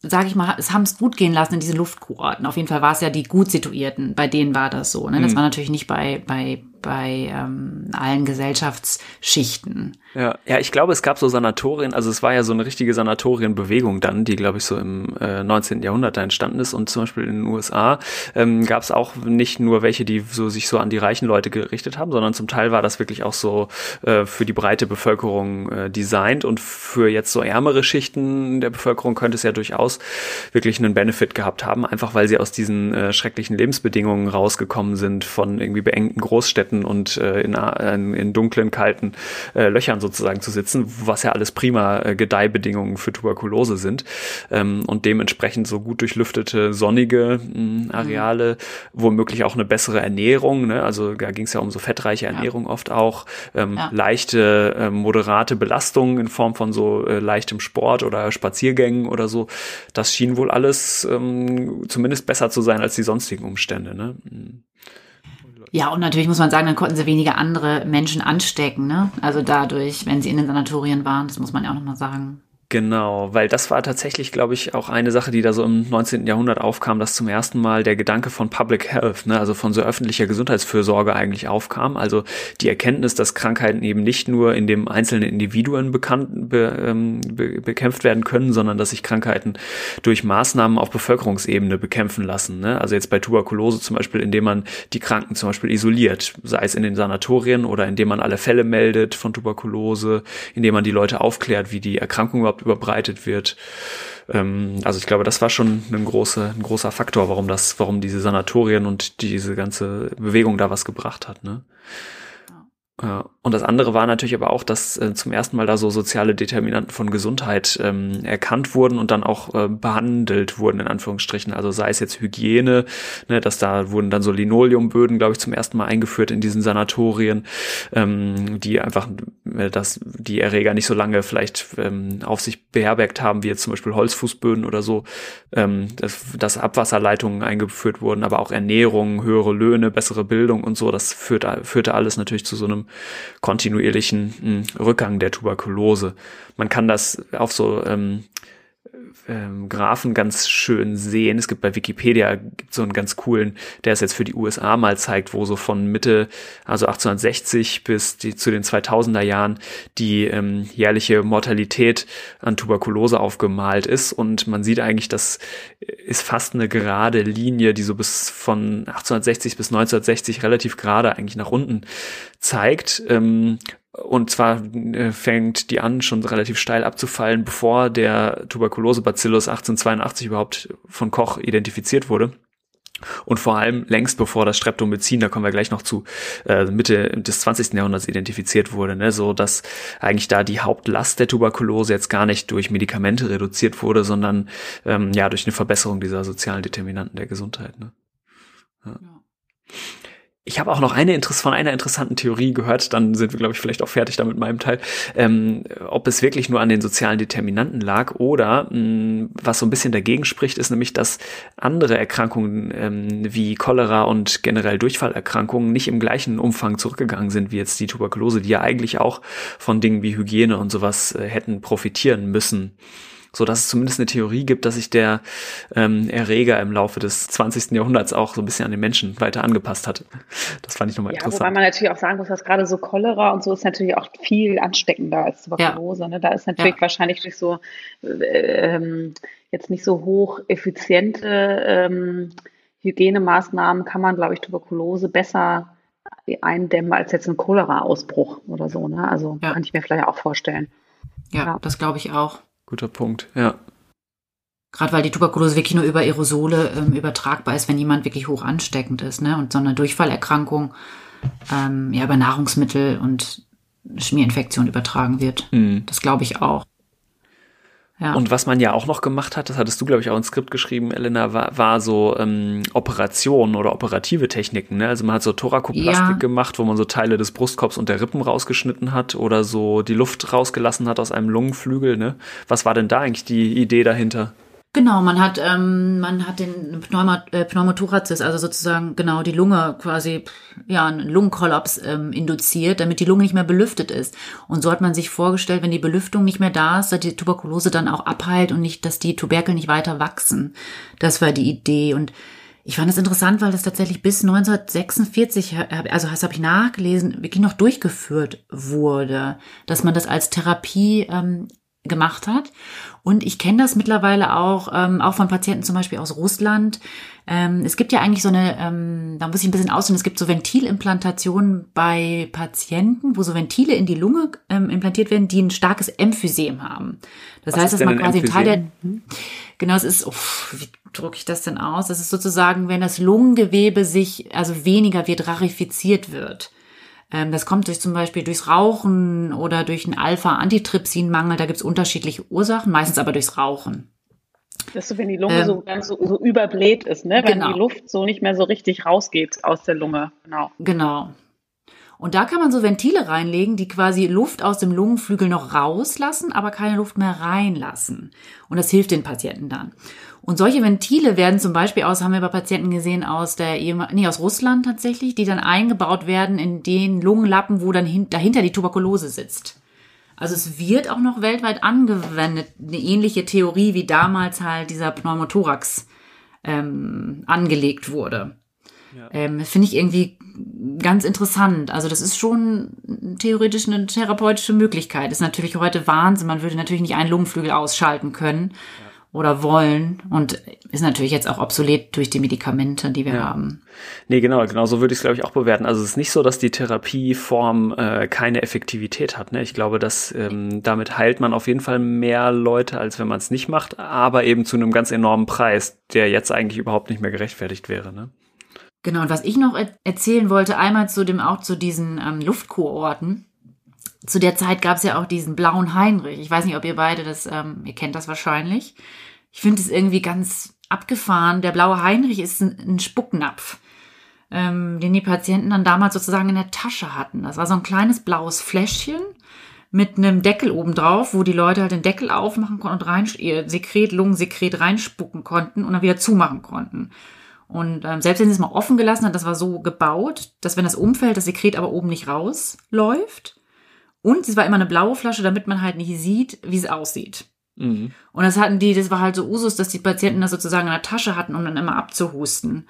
sage ich mal, es haben es gut gehen lassen in diese Luftkurorten. Auf jeden Fall war es ja die gut situierten, bei denen war das so. Ne? Das mhm. war natürlich nicht bei, bei, bei ähm, allen Gesellschaftsschichten. Ja, ja, ich glaube, es gab so Sanatorien, also es war ja so eine richtige Sanatorienbewegung dann, die, glaube ich, so im äh, 19. Jahrhundert da entstanden ist. Und zum Beispiel in den USA ähm, gab es auch nicht nur welche, die so sich so an die reichen Leute gerichtet haben, sondern zum Teil war das wirklich auch so äh, für die breite Bevölkerung äh, designt. Und für jetzt so ärmere Schichten der Bevölkerung könnte es ja durchaus wirklich einen Benefit gehabt haben, einfach weil sie aus diesen äh, schrecklichen Lebensbedingungen rausgekommen sind von irgendwie beengten Großstädten lüften und äh, in, in, in dunklen, kalten äh, Löchern sozusagen zu sitzen, was ja alles prima äh, Gedeihbedingungen für Tuberkulose sind. Ähm, und dementsprechend so gut durchlüftete, sonnige mh, hm, Areale, mhm. womöglich auch eine bessere Ernährung. Ne? Also da ging es ja um so fettreiche Ernährung ja. oft auch. Ähm, ja. Leichte, äh, moderate Belastungen in Form von so äh, leichtem Sport oder Spaziergängen oder so. Das schien wohl alles ähm, zumindest besser zu sein als die sonstigen Umstände. Ne? Mhm. Ja, und natürlich muss man sagen, dann konnten sie weniger andere Menschen anstecken, ne? Also dadurch, wenn sie in den Sanatorien waren, das muss man ja auch nochmal sagen. Genau, weil das war tatsächlich, glaube ich, auch eine Sache, die da so im 19. Jahrhundert aufkam, dass zum ersten Mal der Gedanke von Public Health, ne, also von so öffentlicher Gesundheitsfürsorge eigentlich aufkam. Also die Erkenntnis, dass Krankheiten eben nicht nur in dem einzelnen Individuen bekannt, be, ähm, be, bekämpft werden können, sondern dass sich Krankheiten durch Maßnahmen auf Bevölkerungsebene bekämpfen lassen. Ne? Also jetzt bei Tuberkulose zum Beispiel, indem man die Kranken zum Beispiel isoliert, sei es in den Sanatorien oder indem man alle Fälle meldet von Tuberkulose, indem man die Leute aufklärt, wie die Erkrankung überhaupt überhaupt überbreitet wird. Ähm, also ich glaube, das war schon ein großer, ein großer Faktor, warum das, warum diese Sanatorien und diese ganze Bewegung da was gebracht hat. Ne? Und das andere war natürlich aber auch, dass äh, zum ersten Mal da so soziale Determinanten von Gesundheit ähm, erkannt wurden und dann auch äh, behandelt wurden, in Anführungsstrichen. Also sei es jetzt Hygiene, ne, dass da wurden dann so Linoleumböden, glaube ich, zum ersten Mal eingeführt in diesen Sanatorien, ähm, die einfach, äh, dass die Erreger nicht so lange vielleicht ähm, auf sich beherbergt haben, wie jetzt zum Beispiel Holzfußböden oder so, ähm, dass, dass Abwasserleitungen eingeführt wurden, aber auch Ernährung, höhere Löhne, bessere Bildung und so, das führte, führte alles natürlich zu so einem kontinuierlichen hm, Rückgang der Tuberkulose. Man kann das auf so ähm, ähm, Graphen ganz schön sehen. Es gibt bei Wikipedia gibt so einen ganz coolen, der es jetzt für die USA mal zeigt, wo so von Mitte, also 1860 bis die, zu den 2000er Jahren die ähm, jährliche Mortalität an Tuberkulose aufgemalt ist. Und man sieht eigentlich, das ist fast eine gerade Linie, die so bis von 1860 bis 1960 relativ gerade eigentlich nach unten zeigt. Ähm, und zwar äh, fängt die an, schon relativ steil abzufallen, bevor der Tuberkulose-Bacillus 1882 überhaupt von Koch identifiziert wurde. Und vor allem längst bevor das Streptomycin, da kommen wir gleich noch zu, äh, Mitte des 20. Jahrhunderts identifiziert wurde, ne, so dass eigentlich da die Hauptlast der Tuberkulose jetzt gar nicht durch Medikamente reduziert wurde, sondern ähm, ja durch eine Verbesserung dieser sozialen Determinanten der Gesundheit. Ne. Ja. ja. Ich habe auch noch eine von einer interessanten Theorie gehört, dann sind wir, glaube ich, vielleicht auch fertig da mit meinem Teil, ähm, ob es wirklich nur an den sozialen Determinanten lag oder mh, mm, was so ein bisschen dagegen spricht, ist nämlich, dass andere Erkrankungen ähm, wie Cholera und generell Durchfallerkrankungen nicht im gleichen Umfang zurückgegangen sind wie jetzt die Tuberkulose, die ja eigentlich auch von Dingen wie Hygiene und sowas äh, hätten profitieren müssen so dass es zumindest eine Theorie gibt, dass sich der ähm, Erreger im Laufe des 20. Jahrhunderts auch so ein bisschen an den Menschen weiter angepasst hat. Das fand ich nochmal ja, interessant. Wobei man natürlich auch sagen muss, dass gerade so Cholera und so ist natürlich auch viel ansteckender als Tuberkulose. Ja. Ne? Da ist natürlich ja. wahrscheinlich durch so äh, ähm, jetzt nicht so hoch effiziente ähm, Hygienemaßnahmen kann man, glaube ich, Tuberkulose besser eindämmen als jetzt ein Cholera-Ausbruch oder so. Ne? Also kann ich mir vielleicht auch vorstellen. Ja, das glaube ich auch. Guter Punkt, ja. Gerade weil die Tuberkulose wirklich nur über Aerosole ähm, übertragbar ist, wenn jemand wirklich hoch ansteckend ist, ne? Und so eine Durchfallerkrankung ähm, ja über Nahrungsmittel und Schmierinfektion übertragen wird. Mhm. Das glaube ich auch. Ja. Und was man ja auch noch gemacht hat, das hattest du, glaube ich, auch ins Skript geschrieben, Elena, war, war so ähm, Operationen oder operative Techniken. Ne? Also man hat so Thorakoplastik ja. gemacht, wo man so Teile des Brustkorbs und der Rippen rausgeschnitten hat oder so die Luft rausgelassen hat aus einem Lungenflügel. Ne? Was war denn da eigentlich die Idee dahinter? Genau, man hat, ähm, man hat den Pneuma, äh, also sozusagen genau die Lunge quasi, ja, einen Lungenkollaps ähm, induziert, damit die Lunge nicht mehr belüftet ist. Und so hat man sich vorgestellt, wenn die Belüftung nicht mehr da ist, dass die Tuberkulose dann auch abheilt und nicht, dass die Tuberkel nicht weiter wachsen. Das war die Idee. Und ich fand das interessant, weil das tatsächlich bis 1946, also das habe ich nachgelesen, wirklich noch durchgeführt wurde, dass man das als Therapie ähm, gemacht hat. Und ich kenne das mittlerweile auch, ähm, auch von Patienten zum Beispiel aus Russland. Ähm, es gibt ja eigentlich so eine, ähm, da muss ich ein bisschen ausholen, es gibt so Ventilimplantationen bei Patienten, wo so Ventile in die Lunge ähm, implantiert werden, die ein starkes Emphysem haben. Das Was heißt, dass man quasi ein Teil der, genau, es ist, oh, wie drücke ich das denn aus? Das ist sozusagen, wenn das Lungengewebe sich, also weniger wird, rarifiziert wird. Ähm, das kommt durch zum Beispiel durchs Rauchen oder durch einen Alpha-Antitrypsinmangel. Da gibt's unterschiedliche Ursachen, meistens aber durchs Rauchen. Das ist so, wenn die Lunge ähm, so ganz so, so überbläht ist, ne? Wenn genau. die Luft so nicht mehr so richtig rausgeht aus der Lunge. Genau. Genau. Und da kann man so Ventile reinlegen, die quasi Luft aus dem Lungenflügel noch rauslassen, aber keine Luft mehr reinlassen. Und das hilft den Patienten dann. Und solche Ventile werden zum Beispiel aus, haben wir bei Patienten gesehen, aus der, nee, aus Russland tatsächlich, die dann eingebaut werden in den Lungenlappen, wo dann hin, dahinter die Tuberkulose sitzt. Also es wird auch noch weltweit angewendet, eine ähnliche Theorie wie damals halt dieser Pneumothorax ähm, angelegt wurde. Ja. Ähm, Finde ich irgendwie ganz interessant. Also das ist schon theoretisch eine therapeutische Möglichkeit. Ist natürlich heute Wahnsinn. Man würde natürlich nicht einen Lungenflügel ausschalten können. Ja oder wollen und ist natürlich jetzt auch obsolet durch die Medikamente, die wir ja. haben. Nee, genau, genau so würde ich es, glaube ich, auch bewerten. Also es ist nicht so, dass die Therapieform äh, keine Effektivität hat. Ne? Ich glaube, dass ähm, damit heilt man auf jeden Fall mehr Leute, als wenn man es nicht macht, aber eben zu einem ganz enormen Preis, der jetzt eigentlich überhaupt nicht mehr gerechtfertigt wäre. Ne? Genau, und was ich noch er erzählen wollte, einmal zu dem auch zu diesen ähm, Luftkurorten zu der Zeit gab es ja auch diesen blauen Heinrich. Ich weiß nicht, ob ihr beide das, ähm, ihr kennt das wahrscheinlich. Ich finde es irgendwie ganz abgefahren. Der blaue Heinrich ist ein, ein Spucknapf, ähm, den die Patienten dann damals sozusagen in der Tasche hatten. Das war so ein kleines blaues Fläschchen mit einem Deckel oben drauf, wo die Leute halt den Deckel aufmachen konnten und rein, ihr Sekret, Lungensekret reinspucken konnten und dann wieder zumachen konnten. Und ähm, selbst wenn sie es mal offen gelassen hat, das war so gebaut, dass wenn das umfällt, das Sekret aber oben nicht rausläuft. Und es war immer eine blaue Flasche, damit man halt nicht sieht, wie es aussieht. Mhm. Und das hatten die, das war halt so Usus, dass die Patienten das sozusagen in der Tasche hatten, um dann immer abzuhusten.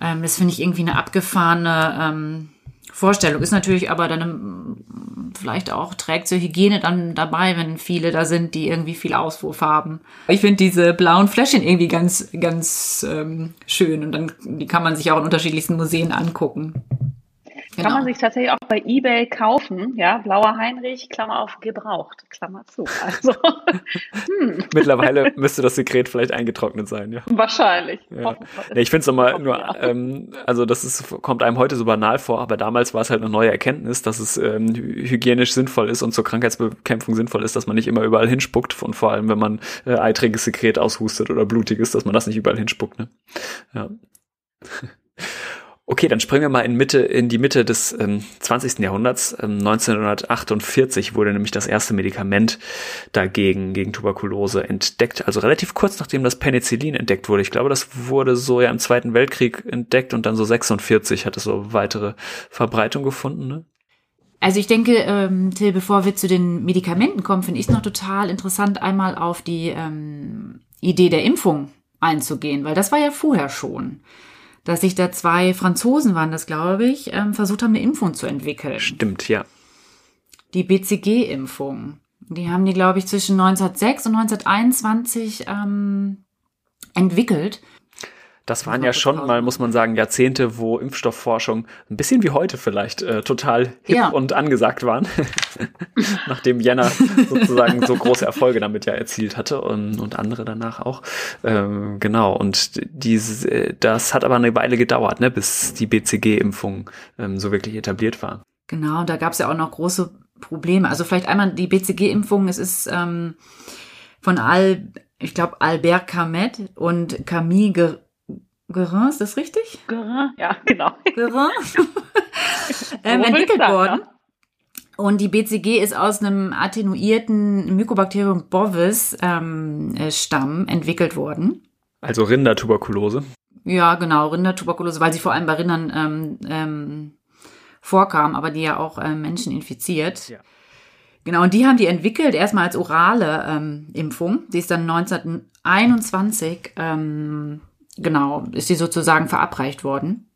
Ähm, das finde ich irgendwie eine abgefahrene ähm, Vorstellung. Ist natürlich aber dann ähm, vielleicht auch trägt zur Hygiene dann dabei, wenn viele da sind, die irgendwie viel Auswurf haben. Ich finde diese blauen Fläschchen irgendwie ganz, ganz ähm, schön und dann die kann man sich auch in unterschiedlichsten Museen angucken. Genau. Kann man sich tatsächlich auch bei eBay kaufen, ja, blauer Heinrich, Klammer auf, gebraucht, Klammer zu. Also, hm. Mittlerweile müsste das Sekret vielleicht eingetrocknet sein, ja. Wahrscheinlich. Ja. Nee, ich finde es immer nur, ja. ähm, also das ist, kommt einem heute so banal vor, aber damals war es halt eine neue Erkenntnis, dass es ähm, hygienisch sinnvoll ist und zur Krankheitsbekämpfung sinnvoll ist, dass man nicht immer überall hinspuckt und vor allem, wenn man äh, eitriges Sekret aushustet oder blutiges, dass man das nicht überall hinspuckt, ne? Ja. Okay, dann springen wir mal in, Mitte, in die Mitte des ähm, 20. Jahrhunderts. Ähm, 1948 wurde nämlich das erste Medikament dagegen, gegen Tuberkulose entdeckt. Also relativ kurz nachdem das Penicillin entdeckt wurde. Ich glaube, das wurde so ja im Zweiten Weltkrieg entdeckt und dann so 46 hat es so weitere Verbreitung gefunden. Ne? Also ich denke, ähm, Till, bevor wir zu den Medikamenten kommen, finde ich es noch total interessant, einmal auf die ähm, Idee der Impfung einzugehen, weil das war ja vorher schon dass sich da zwei Franzosen waren, das glaube ich, ähm, versucht haben, eine Impfung zu entwickeln. Stimmt, ja. Die BCG-Impfung. Die haben die, glaube ich, zwischen 1906 und 1921 ähm, entwickelt. Das waren ja schon mal, muss man sagen, Jahrzehnte, wo Impfstoffforschung ein bisschen wie heute vielleicht äh, total hip ja. und angesagt waren, nachdem Jenner sozusagen so große Erfolge damit ja erzielt hatte und, und andere danach auch. Ähm, genau, und diese, das hat aber eine Weile gedauert, ne, bis die BCG-Impfung ähm, so wirklich etabliert war. Genau, da gab es ja auch noch große Probleme. Also vielleicht einmal die BCG-Impfung, es ist ähm, von Al, ich glaube, Albert Camet und Camille Guerin, ist das richtig? Guerin, ja, genau. Guerin. ähm, entwickelt worden. Ja. Und die BCG ist aus einem attenuierten Mycobacterium bovis ähm, äh, Stamm entwickelt worden. Also Rindertuberkulose. Ja, genau, Rindertuberkulose, weil sie vor allem bei Rindern ähm, ähm, vorkam, aber die ja auch äh, Menschen infiziert. Ja. Genau, und die haben die entwickelt, erstmal als orale ähm, Impfung. Die ist dann 1921 ähm, genau, ist sie sozusagen verabreicht worden.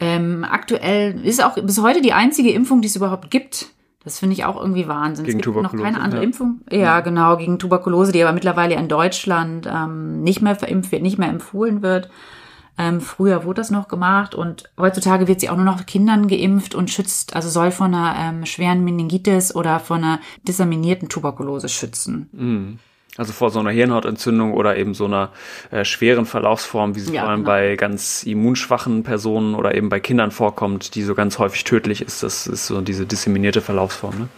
Ähm, aktuell ist auch bis heute die einzige Impfung, die es überhaupt gibt. Das finde ich auch irgendwie Wahnsinn. Gegen es gibt Tuberkulose, noch keine andere ja. Impfung. Ja, ja, genau, gegen Tuberkulose, die aber mittlerweile in Deutschland ähm, nicht mehr verimpft wird, nicht mehr empfohlen wird. Ähm, früher wurde das noch gemacht und heutzutage wird sie auch nur noch Kindern geimpft und schützt, also soll von einer ähm, schweren Meningitis oder von einer disseminierten Tuberkulose schützen. Mhm. Also vor so einer Hirnhautentzündung oder eben so einer äh, schweren Verlaufsform, wie sie ja, vor allem genau. bei ganz immunschwachen Personen oder eben bei Kindern vorkommt, die so ganz häufig tödlich ist. Das ist so diese disseminierte Verlaufsform. Ne?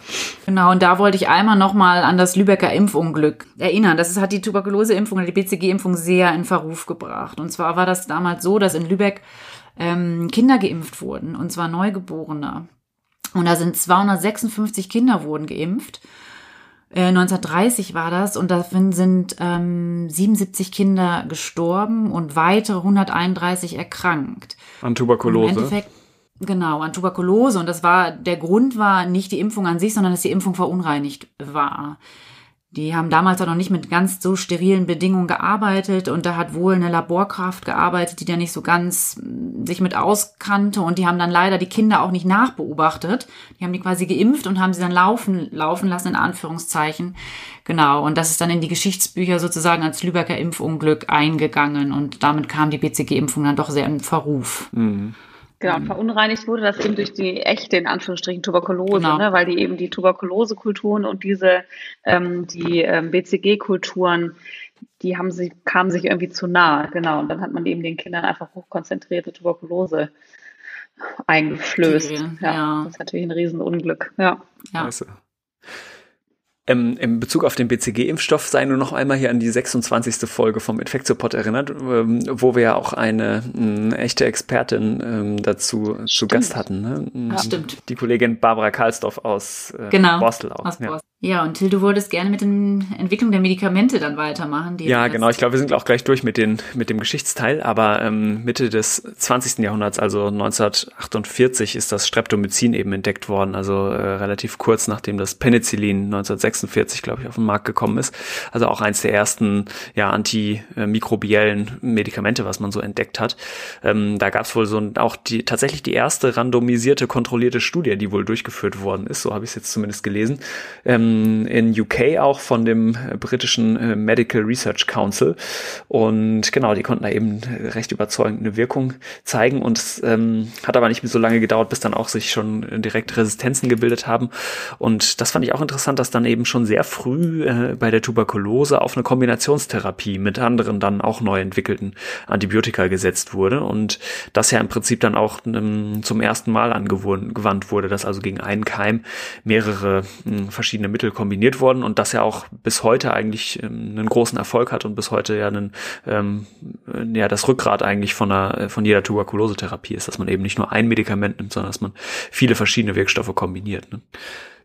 Genau, und da wollte ich einmal nochmal an das Lübecker Impfunglück erinnern. Das hat die Tuberkuloseimpfung oder die BCG-Impfung sehr in Verruf gebracht. Und zwar war das damals so, dass in Lübeck ähm, Kinder geimpft wurden, und zwar Neugeborene. Und da sind 256 Kinder wurden geimpft. 1930 äh, war das und davon sind ähm, 77 Kinder gestorben und weitere 131 erkrankt. An Tuberkulose. Im Endeffekt, genau, an Tuberkulose. Und das war, der Grund war nicht die Impfung an sich, sondern dass die Impfung verunreinigt war. Die haben damals auch noch nicht mit ganz so sterilen Bedingungen gearbeitet und da hat wohl eine Laborkraft gearbeitet, die da nicht so ganz mm, sich mit auskannte und die haben dann leider die Kinder auch nicht nachbeobachtet. Die haben die quasi geimpft und haben sie dann laufen, laufen lassen, in Anführungszeichen. Genau. Und das ist dann in die Geschichtsbücher sozusagen als Lübecker Impfunglück eingegangen und damit kam die BCG-Impfung dann doch sehr in Verruf. Mhm. Genau, und verunreinigt wurde das eben durch die echte, in Anführungsstrichen, Tuberkulose, genau. ne, weil die eben die Tuberkulosekulturen und diese, ähm, die ähm, BCG-Kulturen, die haben sich, kamen sich irgendwie zu nahe, genau. Und dann hat man eben den Kindern einfach hochkonzentrierte Tuberkulose eingeflößt. ja, ja, Das ist natürlich ein Riesenunglück, ja. ja. Also. Ähm, in Bezug auf den BCG-Impfstoff sei nur noch einmal hier an die 26. Folge vom Infektiopod erinnert, ähm, wo wir ja auch eine, eine echte Expertin ähm, dazu stimmt. zu Gast hatten. Ne? Ja, stimmt. Die Kollegin Barbara Karlsdorf aus äh, genau, Borstel auch. Aus. Borstel. Ja, und Till, du wolltest gerne mit der Entwicklung der Medikamente dann weitermachen. ja, genau. Ich glaube, wir sind auch gleich durch mit, den, mit dem Geschichtsteil, aber ähm, Mitte des 20. Jahrhunderts, also 1948, ist das Streptomycin eben entdeckt worden, also äh, relativ kurz nachdem das Penicillin 1946, glaube ich, auf den Markt gekommen ist. Also auch eins der ersten ja, antimikrobiellen Medikamente, was man so entdeckt hat. Ähm, da gab es wohl so auch die, tatsächlich die erste randomisierte, kontrollierte Studie, die wohl durchgeführt worden ist, so habe ich es jetzt zumindest gelesen. Ähm, in UK auch von dem äh, britischen äh, Medical Research Council. Und genau, die konnten da eben recht überzeugend eine Wirkung zeigen und es ähm, hat aber nicht mehr so lange gedauert, bis dann auch sich schon direkt Resistenzen gebildet haben. Und das fand ich auch interessant, dass dann eben schon sehr früh äh, bei der Tuberkulose auf eine Kombinationstherapie mit anderen dann auch neu entwickelten Antibiotika gesetzt wurde und das ja im Prinzip dann auch ähm, zum ersten Mal angewandt wurde, dass also gegen einen Keim mehrere äh, verschiedene Mittel Mittel kombiniert worden und das ja auch bis heute eigentlich ähm, einen großen Erfolg hat und bis heute ja einen, ähm, ja das Rückgrat eigentlich von einer, von jeder Tuberkulosetherapie ist, dass man eben nicht nur ein Medikament nimmt, sondern dass man viele verschiedene Wirkstoffe kombiniert. Ne?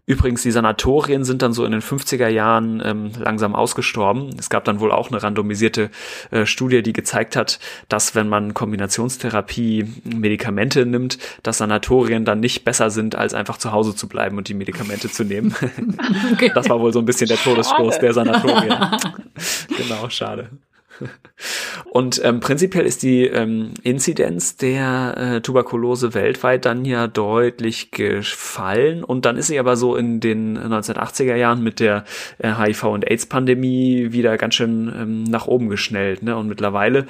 Übrigens, die Sanatorien sind dann so in den 50er Jahren ähm, langsam ausgestorben. Es gab dann wohl auch eine randomisierte äh, Studie, die gezeigt hat, dass wenn man Kombinationstherapie Medikamente nimmt, dass Sanatorien dann nicht besser sind, als einfach zu Hause zu bleiben und die Medikamente zu nehmen. Okay. Das war wohl so ein bisschen der Todesstoß der Sanatorien. genau, schade. Und ähm, prinzipiell ist die ähm, Inzidenz der äh, Tuberkulose weltweit dann ja deutlich gefallen und dann ist sie aber so in den 1980er Jahren mit der äh, HIV- und AIDS-Pandemie wieder ganz schön ähm, nach oben geschnellt. Ne? Und mittlerweile,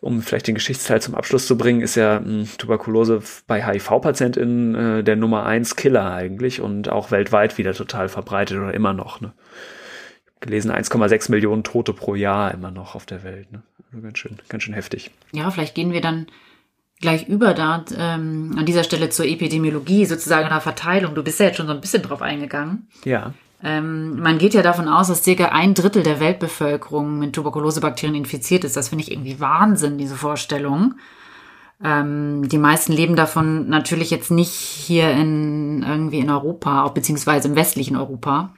um vielleicht den Geschichtsteil zum Abschluss zu bringen, ist ja ähm, Tuberkulose bei HIV-PatientInnen äh, der Nummer eins Killer eigentlich und auch weltweit wieder total verbreitet oder immer noch. Ne? Gelesen, 1,6 Millionen Tote pro Jahr immer noch auf der Welt. Ne? Also ganz schön, ganz schön heftig. Ja, vielleicht gehen wir dann gleich über da ähm, an dieser Stelle zur Epidemiologie, sozusagen einer Verteilung. Du bist ja jetzt schon so ein bisschen drauf eingegangen. Ja. Ähm, man geht ja davon aus, dass circa ein Drittel der Weltbevölkerung mit Tuberkulosebakterien infiziert ist. Das finde ich irgendwie Wahnsinn, diese Vorstellung. Ähm, die meisten leben davon natürlich jetzt nicht hier in irgendwie in Europa, auch beziehungsweise im westlichen Europa.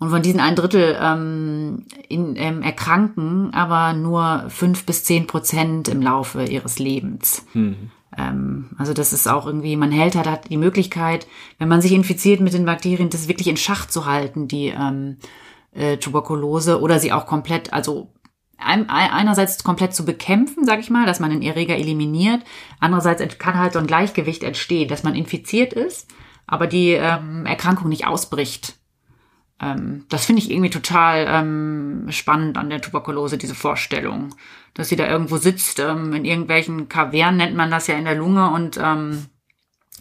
Und von diesen ein Drittel ähm, in, ähm, erkranken aber nur fünf bis zehn Prozent im Laufe ihres Lebens. Mhm. Ähm, also das ist auch irgendwie, man hält halt hat die Möglichkeit, wenn man sich infiziert mit den Bakterien, das wirklich in Schach zu halten, die ähm, äh, Tuberkulose oder sie auch komplett, also einerseits komplett zu bekämpfen, sag ich mal, dass man den Erreger eliminiert. Andererseits kann halt so ein Gleichgewicht entstehen, dass man infiziert ist, aber die ähm, Erkrankung nicht ausbricht ähm, das finde ich irgendwie total ähm, spannend an der Tuberkulose, diese Vorstellung, dass sie da irgendwo sitzt, ähm, in irgendwelchen Kavernen nennt man das ja in der Lunge und ähm,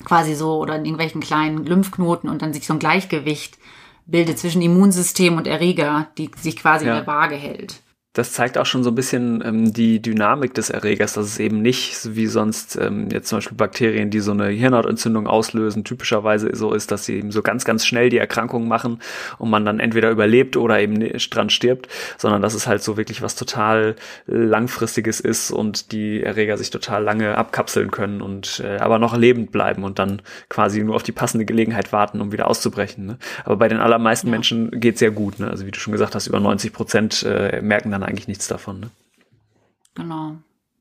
quasi so oder in irgendwelchen kleinen Lymphknoten und dann sich so ein Gleichgewicht bildet zwischen Immunsystem und Erreger, die sich quasi ja. in der Waage hält das zeigt auch schon so ein bisschen ähm, die Dynamik des Erregers, dass es eben nicht wie sonst ähm, jetzt zum Beispiel Bakterien, die so eine Hirnhautentzündung auslösen, typischerweise so ist, dass sie eben so ganz, ganz schnell die Erkrankung machen und man dann entweder überlebt oder eben dran stirbt, sondern dass es halt so wirklich was total langfristiges ist und die Erreger sich total lange abkapseln können und äh, aber noch lebend bleiben und dann quasi nur auf die passende Gelegenheit warten, um wieder auszubrechen. Ne? Aber bei den allermeisten ja. Menschen geht sehr gut. Ne? Also wie du schon gesagt hast, über 90 Prozent äh, merken dann eigentlich nichts davon. Ne? Genau.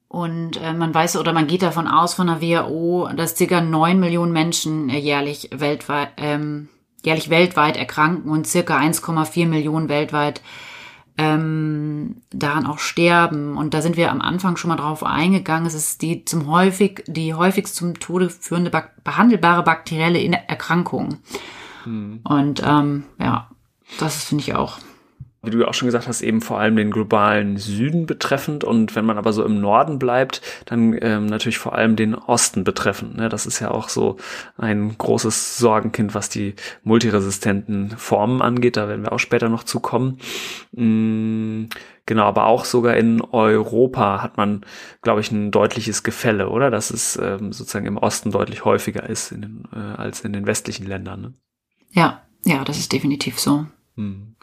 Und äh, man weiß oder man geht davon aus von der WHO, dass circa neun Millionen Menschen äh, jährlich weltweit ähm, jährlich weltweit erkranken und circa 1,4 Millionen weltweit ähm, daran auch sterben. Und da sind wir am Anfang schon mal drauf eingegangen. Es ist die zum häufig die häufigst zum Tode führende behandelbare bakterielle Erkrankung. Hm. Und ähm, ja, das finde ich auch wie du auch schon gesagt hast, eben vor allem den globalen Süden betreffend. Und wenn man aber so im Norden bleibt, dann ähm, natürlich vor allem den Osten betreffend. Ne? Das ist ja auch so ein großes Sorgenkind, was die multiresistenten Formen angeht. Da werden wir auch später noch zukommen. Mm, genau, aber auch sogar in Europa hat man, glaube ich, ein deutliches Gefälle, oder? Dass es ähm, sozusagen im Osten deutlich häufiger ist in den, äh, als in den westlichen Ländern. Ne? Ja, ja, das ist definitiv so. Hm.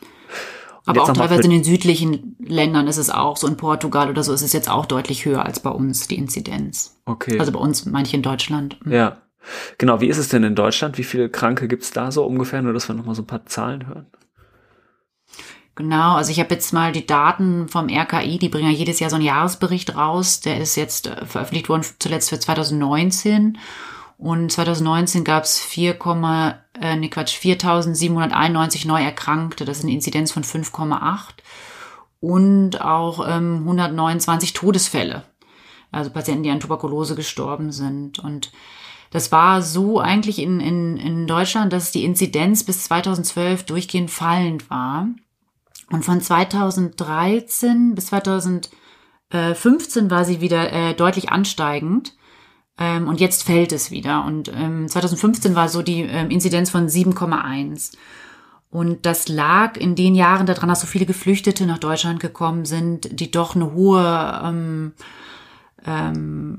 Aber auch teilweise in den südlichen Ländern ist es auch, so in Portugal oder so ist es jetzt auch deutlich höher als bei uns, die Inzidenz. Okay. Also bei uns, manche in Deutschland. Mhm. Ja. Genau, wie ist es denn in Deutschland? Wie viele Kranke gibt's da so ungefähr? Nur, dass wir nochmal so ein paar Zahlen hören. Genau, also ich habe jetzt mal die Daten vom RKI, die bringen ja jedes Jahr so einen Jahresbericht raus. Der ist jetzt äh, veröffentlicht worden, zuletzt für 2019. Und 2019 gab es 4, äh, nee Quatsch, 4.791 Neuerkrankte. Das ist eine Inzidenz von 5,8 und auch ähm, 129 Todesfälle. Also Patienten, die an Tuberkulose gestorben sind. Und das war so eigentlich in, in, in Deutschland, dass die Inzidenz bis 2012 durchgehend fallend war. Und von 2013 bis 2015 war sie wieder äh, deutlich ansteigend. Ähm, und jetzt fällt es wieder. Und ähm, 2015 war so die ähm, Inzidenz von 7,1. Und das lag in den Jahren daran, dass so viele Geflüchtete nach Deutschland gekommen sind, die doch eine hohe, ähm, ähm,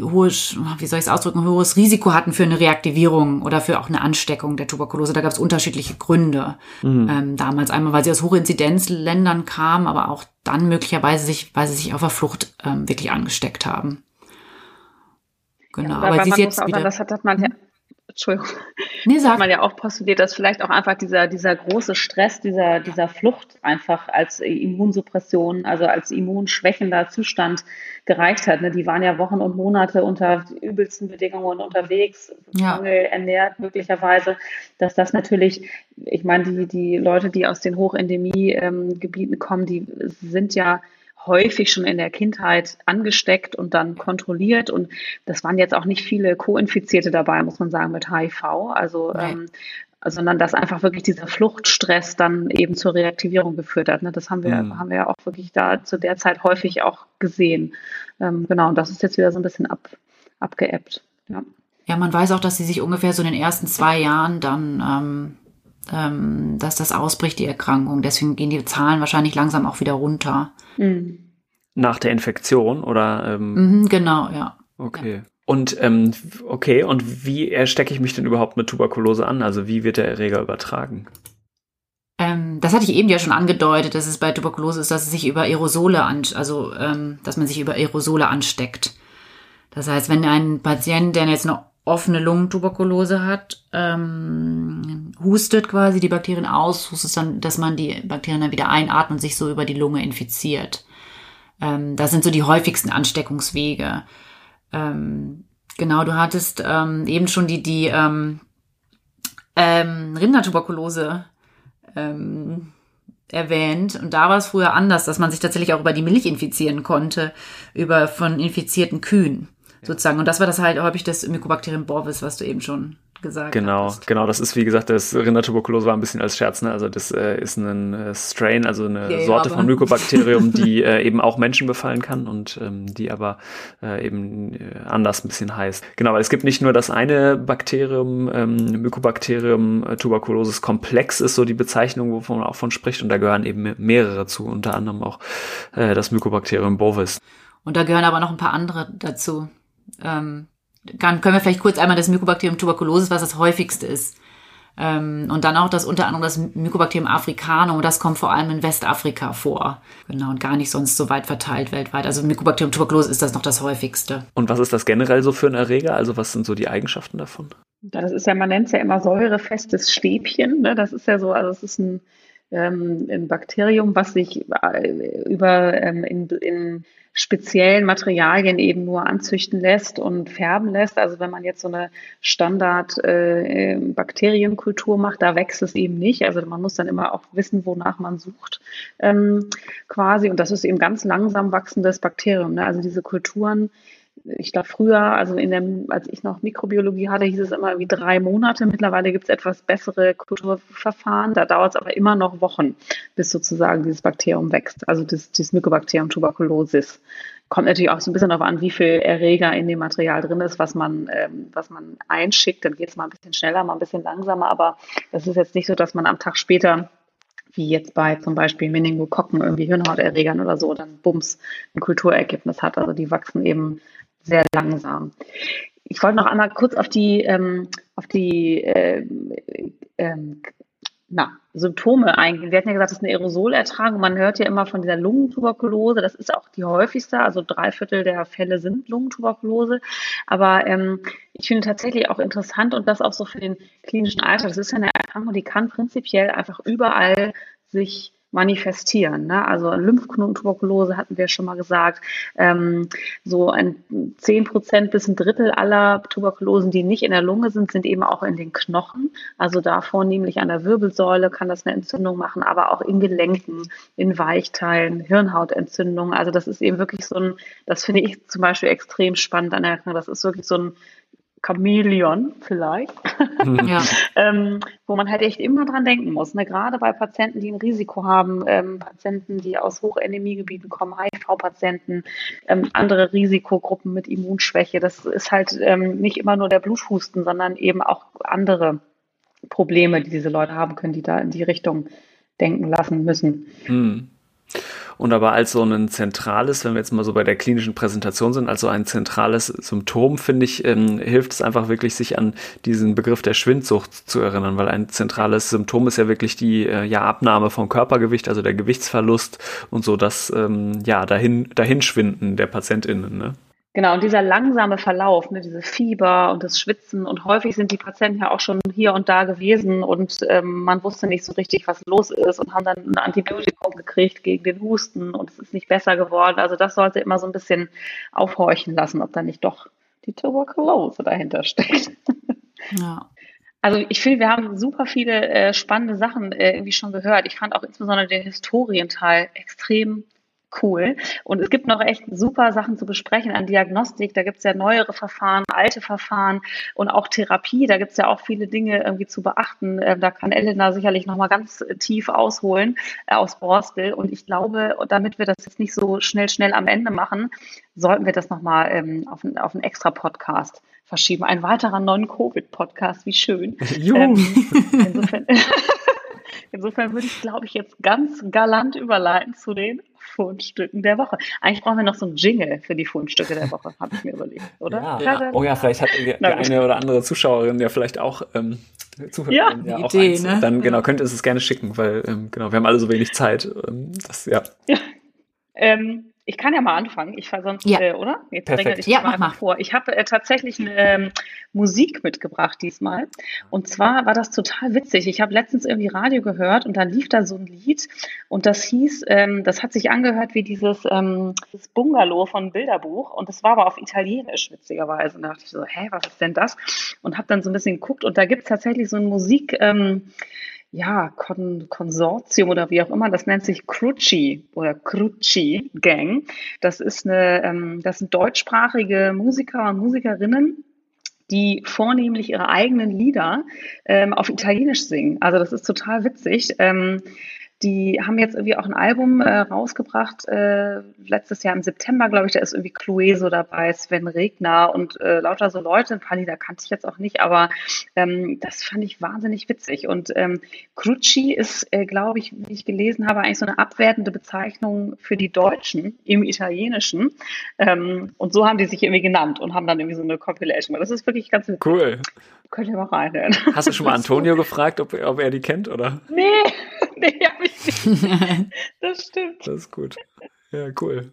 hohes, wie soll ich es ausdrücken, hohes Risiko hatten für eine Reaktivierung oder für auch eine Ansteckung der Tuberkulose. Da gab es unterschiedliche Gründe mhm. ähm, damals. Einmal, weil sie aus Hochinzidenzländern kamen, aber auch dann möglicherweise sich, weil sie sich auf der Flucht ähm, wirklich angesteckt haben. Genau, ja, aber sie ist jetzt wieder. Das hat, hat man ja, Entschuldigung. Nee, sag. Hat man ja auch postuliert, dass vielleicht auch einfach dieser, dieser große Stress, dieser, dieser Flucht einfach als Immunsuppression, also als immunschwächender Zustand gereicht hat. Ne? Die waren ja Wochen und Monate unter übelsten Bedingungen unterwegs, ja. Mangel ernährt möglicherweise, dass das natürlich, ich meine, die, die Leute, die aus den Hochendemie-Gebieten ähm, kommen, die sind ja häufig schon in der Kindheit angesteckt und dann kontrolliert. Und das waren jetzt auch nicht viele Co-Infizierte dabei, muss man sagen, mit HIV. Also, ähm, sondern dass einfach wirklich dieser Fluchtstress dann eben zur Reaktivierung geführt hat. Ne? Das haben wir, mhm. haben wir auch wirklich da zu der Zeit häufig auch gesehen. Ähm, genau, und das ist jetzt wieder so ein bisschen ab, abgeebbt. Ja. ja, man weiß auch, dass sie sich ungefähr so in den ersten zwei Jahren dann ähm, ähm, dass das ausbricht, die Erkrankung. Deswegen gehen die Zahlen wahrscheinlich langsam auch wieder runter. Mhm. Nach der Infektion oder? Ähm, mhm, genau, ja. Okay. Ja. Und ähm, okay, und wie stecke ich mich denn überhaupt mit Tuberkulose an? Also wie wird der Erreger übertragen? Ähm, das hatte ich eben ja schon angedeutet, dass es bei Tuberkulose ist, dass es sich über Aerosole an, also ähm, dass man sich über Aerosole ansteckt. Das heißt, wenn ein Patient, der jetzt eine offene Lungentuberkulose hat, ähm, hustet quasi die Bakterien aus, hustet dann, dass man die Bakterien dann wieder einatmet und sich so über die Lunge infiziert. Ähm, das sind so die häufigsten Ansteckungswege. Ähm, genau, du hattest ähm, eben schon die, die ähm, ähm, Rindertuberkulose ähm, erwähnt. Und da war es früher anders, dass man sich tatsächlich auch über die Milch infizieren konnte, über von infizierten Kühen sozusagen. Und das war das halt häufig das Mycobacterium bovis, was du eben schon gesagt genau, hast. Genau, das ist wie gesagt, das Rindertuberkulose war ein bisschen als Scherz, ne? Also das äh, ist ein äh, Strain, also eine ja, Sorte von Mykobakterium, die äh, eben auch Menschen befallen kann und ähm, die aber äh, eben äh, anders ein bisschen heißt. Genau, weil es gibt nicht nur das eine Bakterium, ähm, Mycobacterium äh, tuberculosis komplex ist so die Bezeichnung, wovon man auch von spricht und da gehören eben mehrere zu, unter anderem auch äh, das Mycobacterium bovis. Und da gehören aber noch ein paar andere dazu. Ähm, kann, können wir vielleicht kurz einmal das Mycobacterium tuberculosis, was das häufigste ist. Ähm, und dann auch das unter anderem das Mycobacterium africanum, das kommt vor allem in Westafrika vor. Genau, und gar nicht sonst so weit verteilt weltweit. Also Mycobacterium tuberculosis ist das noch das häufigste. Und was ist das generell so für ein Erreger? Also was sind so die Eigenschaften davon? Das ist ja, man nennt es ja immer säurefestes Stäbchen. Ne? Das ist ja so, also es ist ein, ähm, ein Bakterium, was sich äh, über ähm, in, in speziellen Materialien eben nur anzüchten lässt und färben lässt. Also wenn man jetzt so eine Standard äh, Bakterienkultur macht, da wächst es eben nicht. Also man muss dann immer auch wissen, wonach man sucht ähm, quasi. Und das ist eben ganz langsam wachsendes Bakterium. Ne? Also diese Kulturen ich glaube früher, also in dem, als ich noch Mikrobiologie hatte, hieß es immer wie drei Monate. Mittlerweile gibt es etwas bessere Kulturverfahren. Da dauert es aber immer noch Wochen, bis sozusagen dieses Bakterium wächst. Also das, dieses Mycobacterium tuberculosis. Kommt natürlich auch so ein bisschen darauf an, wie viel Erreger in dem Material drin ist, was man, ähm, was man einschickt. Dann geht es mal ein bisschen schneller, mal ein bisschen langsamer. Aber das ist jetzt nicht so, dass man am Tag später wie jetzt bei zum Beispiel Meningokokken, irgendwie Hirnhauterregern oder so, dann bums ein Kulturergebnis hat. Also die wachsen eben sehr langsam. Ich wollte noch einmal kurz auf die, ähm, auf die äh, ähm, na, Symptome eingehen. Wir hatten ja gesagt, das ist eine Aerosolertragung. Man hört ja immer von dieser Lungentuberkulose. Das ist auch die häufigste. Also drei Viertel der Fälle sind Lungentuberkulose. Aber ähm, ich finde tatsächlich auch interessant und das auch so für den klinischen Alltag. Das ist ja eine Erkrankung, die kann prinzipiell einfach überall sich manifestieren. Ne? Also Lymphknotentuberkulose hatten wir schon mal gesagt. Ähm, so ein 10 Prozent bis ein Drittel aller Tuberkulosen, die nicht in der Lunge sind, sind eben auch in den Knochen. Also da vornehmlich an der Wirbelsäule kann das eine Entzündung machen, aber auch in Gelenken, in Weichteilen, Hirnhautentzündung. Also das ist eben wirklich so ein, das finde ich zum Beispiel extrem spannend an der Erkrankung. Das ist wirklich so ein Chamäleon vielleicht, mhm. ja. ähm, wo man halt echt immer dran denken muss. Ne? Gerade bei Patienten, die ein Risiko haben, ähm, Patienten, die aus Hochendemiegebieten kommen, HIV-Patienten, ähm, andere Risikogruppen mit Immunschwäche. Das ist halt ähm, nicht immer nur der Bluthusten, sondern eben auch andere Probleme, die diese Leute haben können, die da in die Richtung denken lassen müssen. Mhm. Und aber als so ein zentrales, wenn wir jetzt mal so bei der klinischen Präsentation sind, als so ein zentrales Symptom, finde ich, ähm, hilft es einfach wirklich, sich an diesen Begriff der Schwindsucht zu erinnern, weil ein zentrales Symptom ist ja wirklich die äh, ja, Abnahme vom Körpergewicht, also der Gewichtsverlust und so das ähm, ja dahin dahinschwinden der PatientInnen. Ne? Genau, und dieser langsame Verlauf, ne, diese Fieber und das Schwitzen und häufig sind die Patienten ja auch schon hier und da gewesen und ähm, man wusste nicht so richtig, was los ist und haben dann ein Antibiotikum gekriegt gegen den Husten und es ist nicht besser geworden. Also das sollte immer so ein bisschen aufhorchen lassen, ob da nicht doch die Tuberkulose dahinter steckt. Ja. Also ich finde, wir haben super viele äh, spannende Sachen äh, irgendwie schon gehört. Ich fand auch insbesondere den Historienteil extrem cool. Und es gibt noch echt super Sachen zu besprechen an Diagnostik. Da gibt es ja neuere Verfahren, alte Verfahren und auch Therapie. Da gibt es ja auch viele Dinge irgendwie zu beachten. Ähm, da kann Elena sicherlich nochmal ganz tief ausholen äh, aus Borstel. Und ich glaube, damit wir das jetzt nicht so schnell, schnell am Ende machen, sollten wir das nochmal ähm, auf, ein, auf einen extra Podcast verschieben. Ein weiterer Non-Covid-Podcast, wie schön. Ähm, insofern, insofern würde ich, glaube ich, jetzt ganz galant überleiten zu den Fundstücken der Woche. Eigentlich brauchen wir noch so ein Jingle für die Fundstücke der Woche, habe ich mir überlegt, oder? Ja. ja. Oh ja, vielleicht hat die, die eine oder andere Zuschauerin ja vielleicht auch ähm, Zuhörerin ja, ja auch Idee, eins. Ne? Dann genau, könnt ihr es gerne schicken, weil ähm, genau, wir haben alle so wenig Zeit. Ähm, das, ja. ja. Ähm, ich kann ja mal anfangen. Ich fahre sonst, ja. äh, oder? Jetzt Perfekt. ich ja, mal einfach vor. Ich habe äh, tatsächlich eine ähm, Musik mitgebracht diesmal. Und zwar war das total witzig. Ich habe letztens irgendwie Radio gehört und dann lief da so ein Lied und das hieß, ähm, das hat sich angehört wie dieses, ähm, dieses Bungalow von Bilderbuch und das war aber auf Italienisch witzigerweise. Und da dachte ich so, hä, was ist denn das? Und habe dann so ein bisschen geguckt und da gibt es tatsächlich so ein Musik. Ähm, ja, Kon Konsortium oder wie auch immer, das nennt sich Crucci oder Crucci Gang. Das ist eine, ähm, das sind deutschsprachige Musiker und Musikerinnen, die vornehmlich ihre eigenen Lieder ähm, auf Italienisch singen. Also das ist total witzig. Ähm, die haben jetzt irgendwie auch ein Album äh, rausgebracht, äh, letztes Jahr im September, glaube ich, da ist irgendwie Clueso dabei, Sven Regner und äh, lauter so Leute, ein paar Lieder kannte ich jetzt auch nicht, aber ähm, das fand ich wahnsinnig witzig. Und ähm, Crucci ist, äh, glaube ich, wie ich gelesen habe, eigentlich so eine abwertende Bezeichnung für die Deutschen im Italienischen. Ähm, und so haben die sich irgendwie genannt und haben dann irgendwie so eine Compilation. Das ist wirklich ganz witzig. Cool. Könnt ihr mal reinhören. Hast du schon mal Antonio gefragt, ob, ob er die kennt, oder? Nee, nee, hab ich nicht. Das stimmt. Das ist gut. Ja, cool.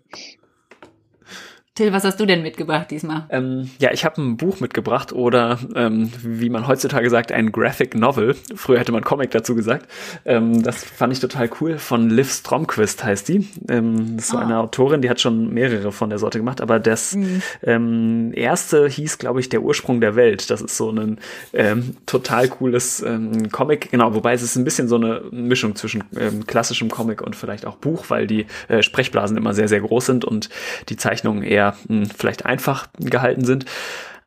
Till, was hast du denn mitgebracht diesmal? Ähm, ja, ich habe ein Buch mitgebracht oder ähm, wie man heutzutage sagt, ein Graphic Novel. Früher hätte man Comic dazu gesagt. Ähm, das fand ich total cool. Von Liv Stromquist heißt die. Ähm, das ist so oh. eine Autorin, die hat schon mehrere von der Sorte gemacht, aber das mhm. ähm, erste hieß, glaube ich, Der Ursprung der Welt. Das ist so ein ähm, total cooles ähm, Comic. Genau, wobei es ist ein bisschen so eine Mischung zwischen klassischem Comic und vielleicht auch Buch, weil die äh, Sprechblasen immer sehr, sehr groß sind und die Zeichnungen eher mh, hm, vielleicht einfach gehalten sind.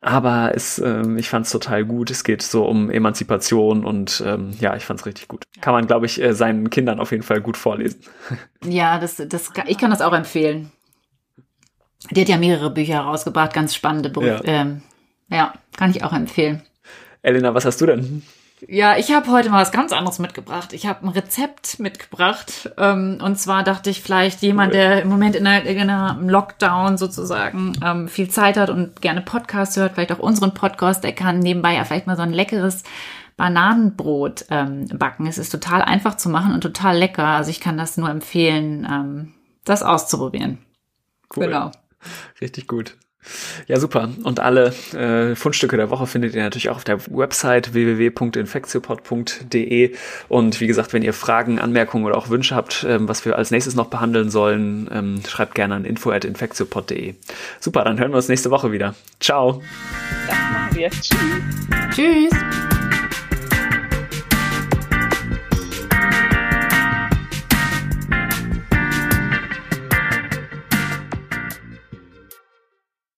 Aber es, ähm, ich fand es total gut. Es geht so um Emanzipation und ähm, ja, ich fand es richtig gut. Kann man, glaube ich, äh, seinen Kindern auf jeden Fall gut vorlesen. Ja, das, das, ich kann das auch empfehlen. Die hat ja mehrere Bücher herausgebracht, ganz spannende Bücher. Ja. Ähm, ja, kann ich auch empfehlen. Elena, was hast du denn? Ja, ich habe heute mal was ganz anderes mitgebracht. Ich habe ein Rezept mitgebracht. Ähm, und zwar dachte ich vielleicht jemand, der im Moment in, einer, in einem Lockdown sozusagen ähm, viel Zeit hat und gerne Podcasts hört, vielleicht auch unseren Podcast, der kann nebenbei ja vielleicht mal so ein leckeres Bananenbrot ähm, backen. Es ist total einfach zu machen und total lecker. Also ich kann das nur empfehlen, ähm, das auszuprobieren. Cool. Genau. Richtig gut. Ja, super. Und alle äh, Fundstücke der Woche findet ihr natürlich auch auf der Website www.infektiopod.de. Und wie gesagt, wenn ihr Fragen, Anmerkungen oder auch Wünsche habt, ähm, was wir als nächstes noch behandeln sollen, ähm, schreibt gerne an info.infektiopod.de. Super, dann hören wir uns nächste Woche wieder. Ciao. Das machen wir. Tschüss. Tschüss.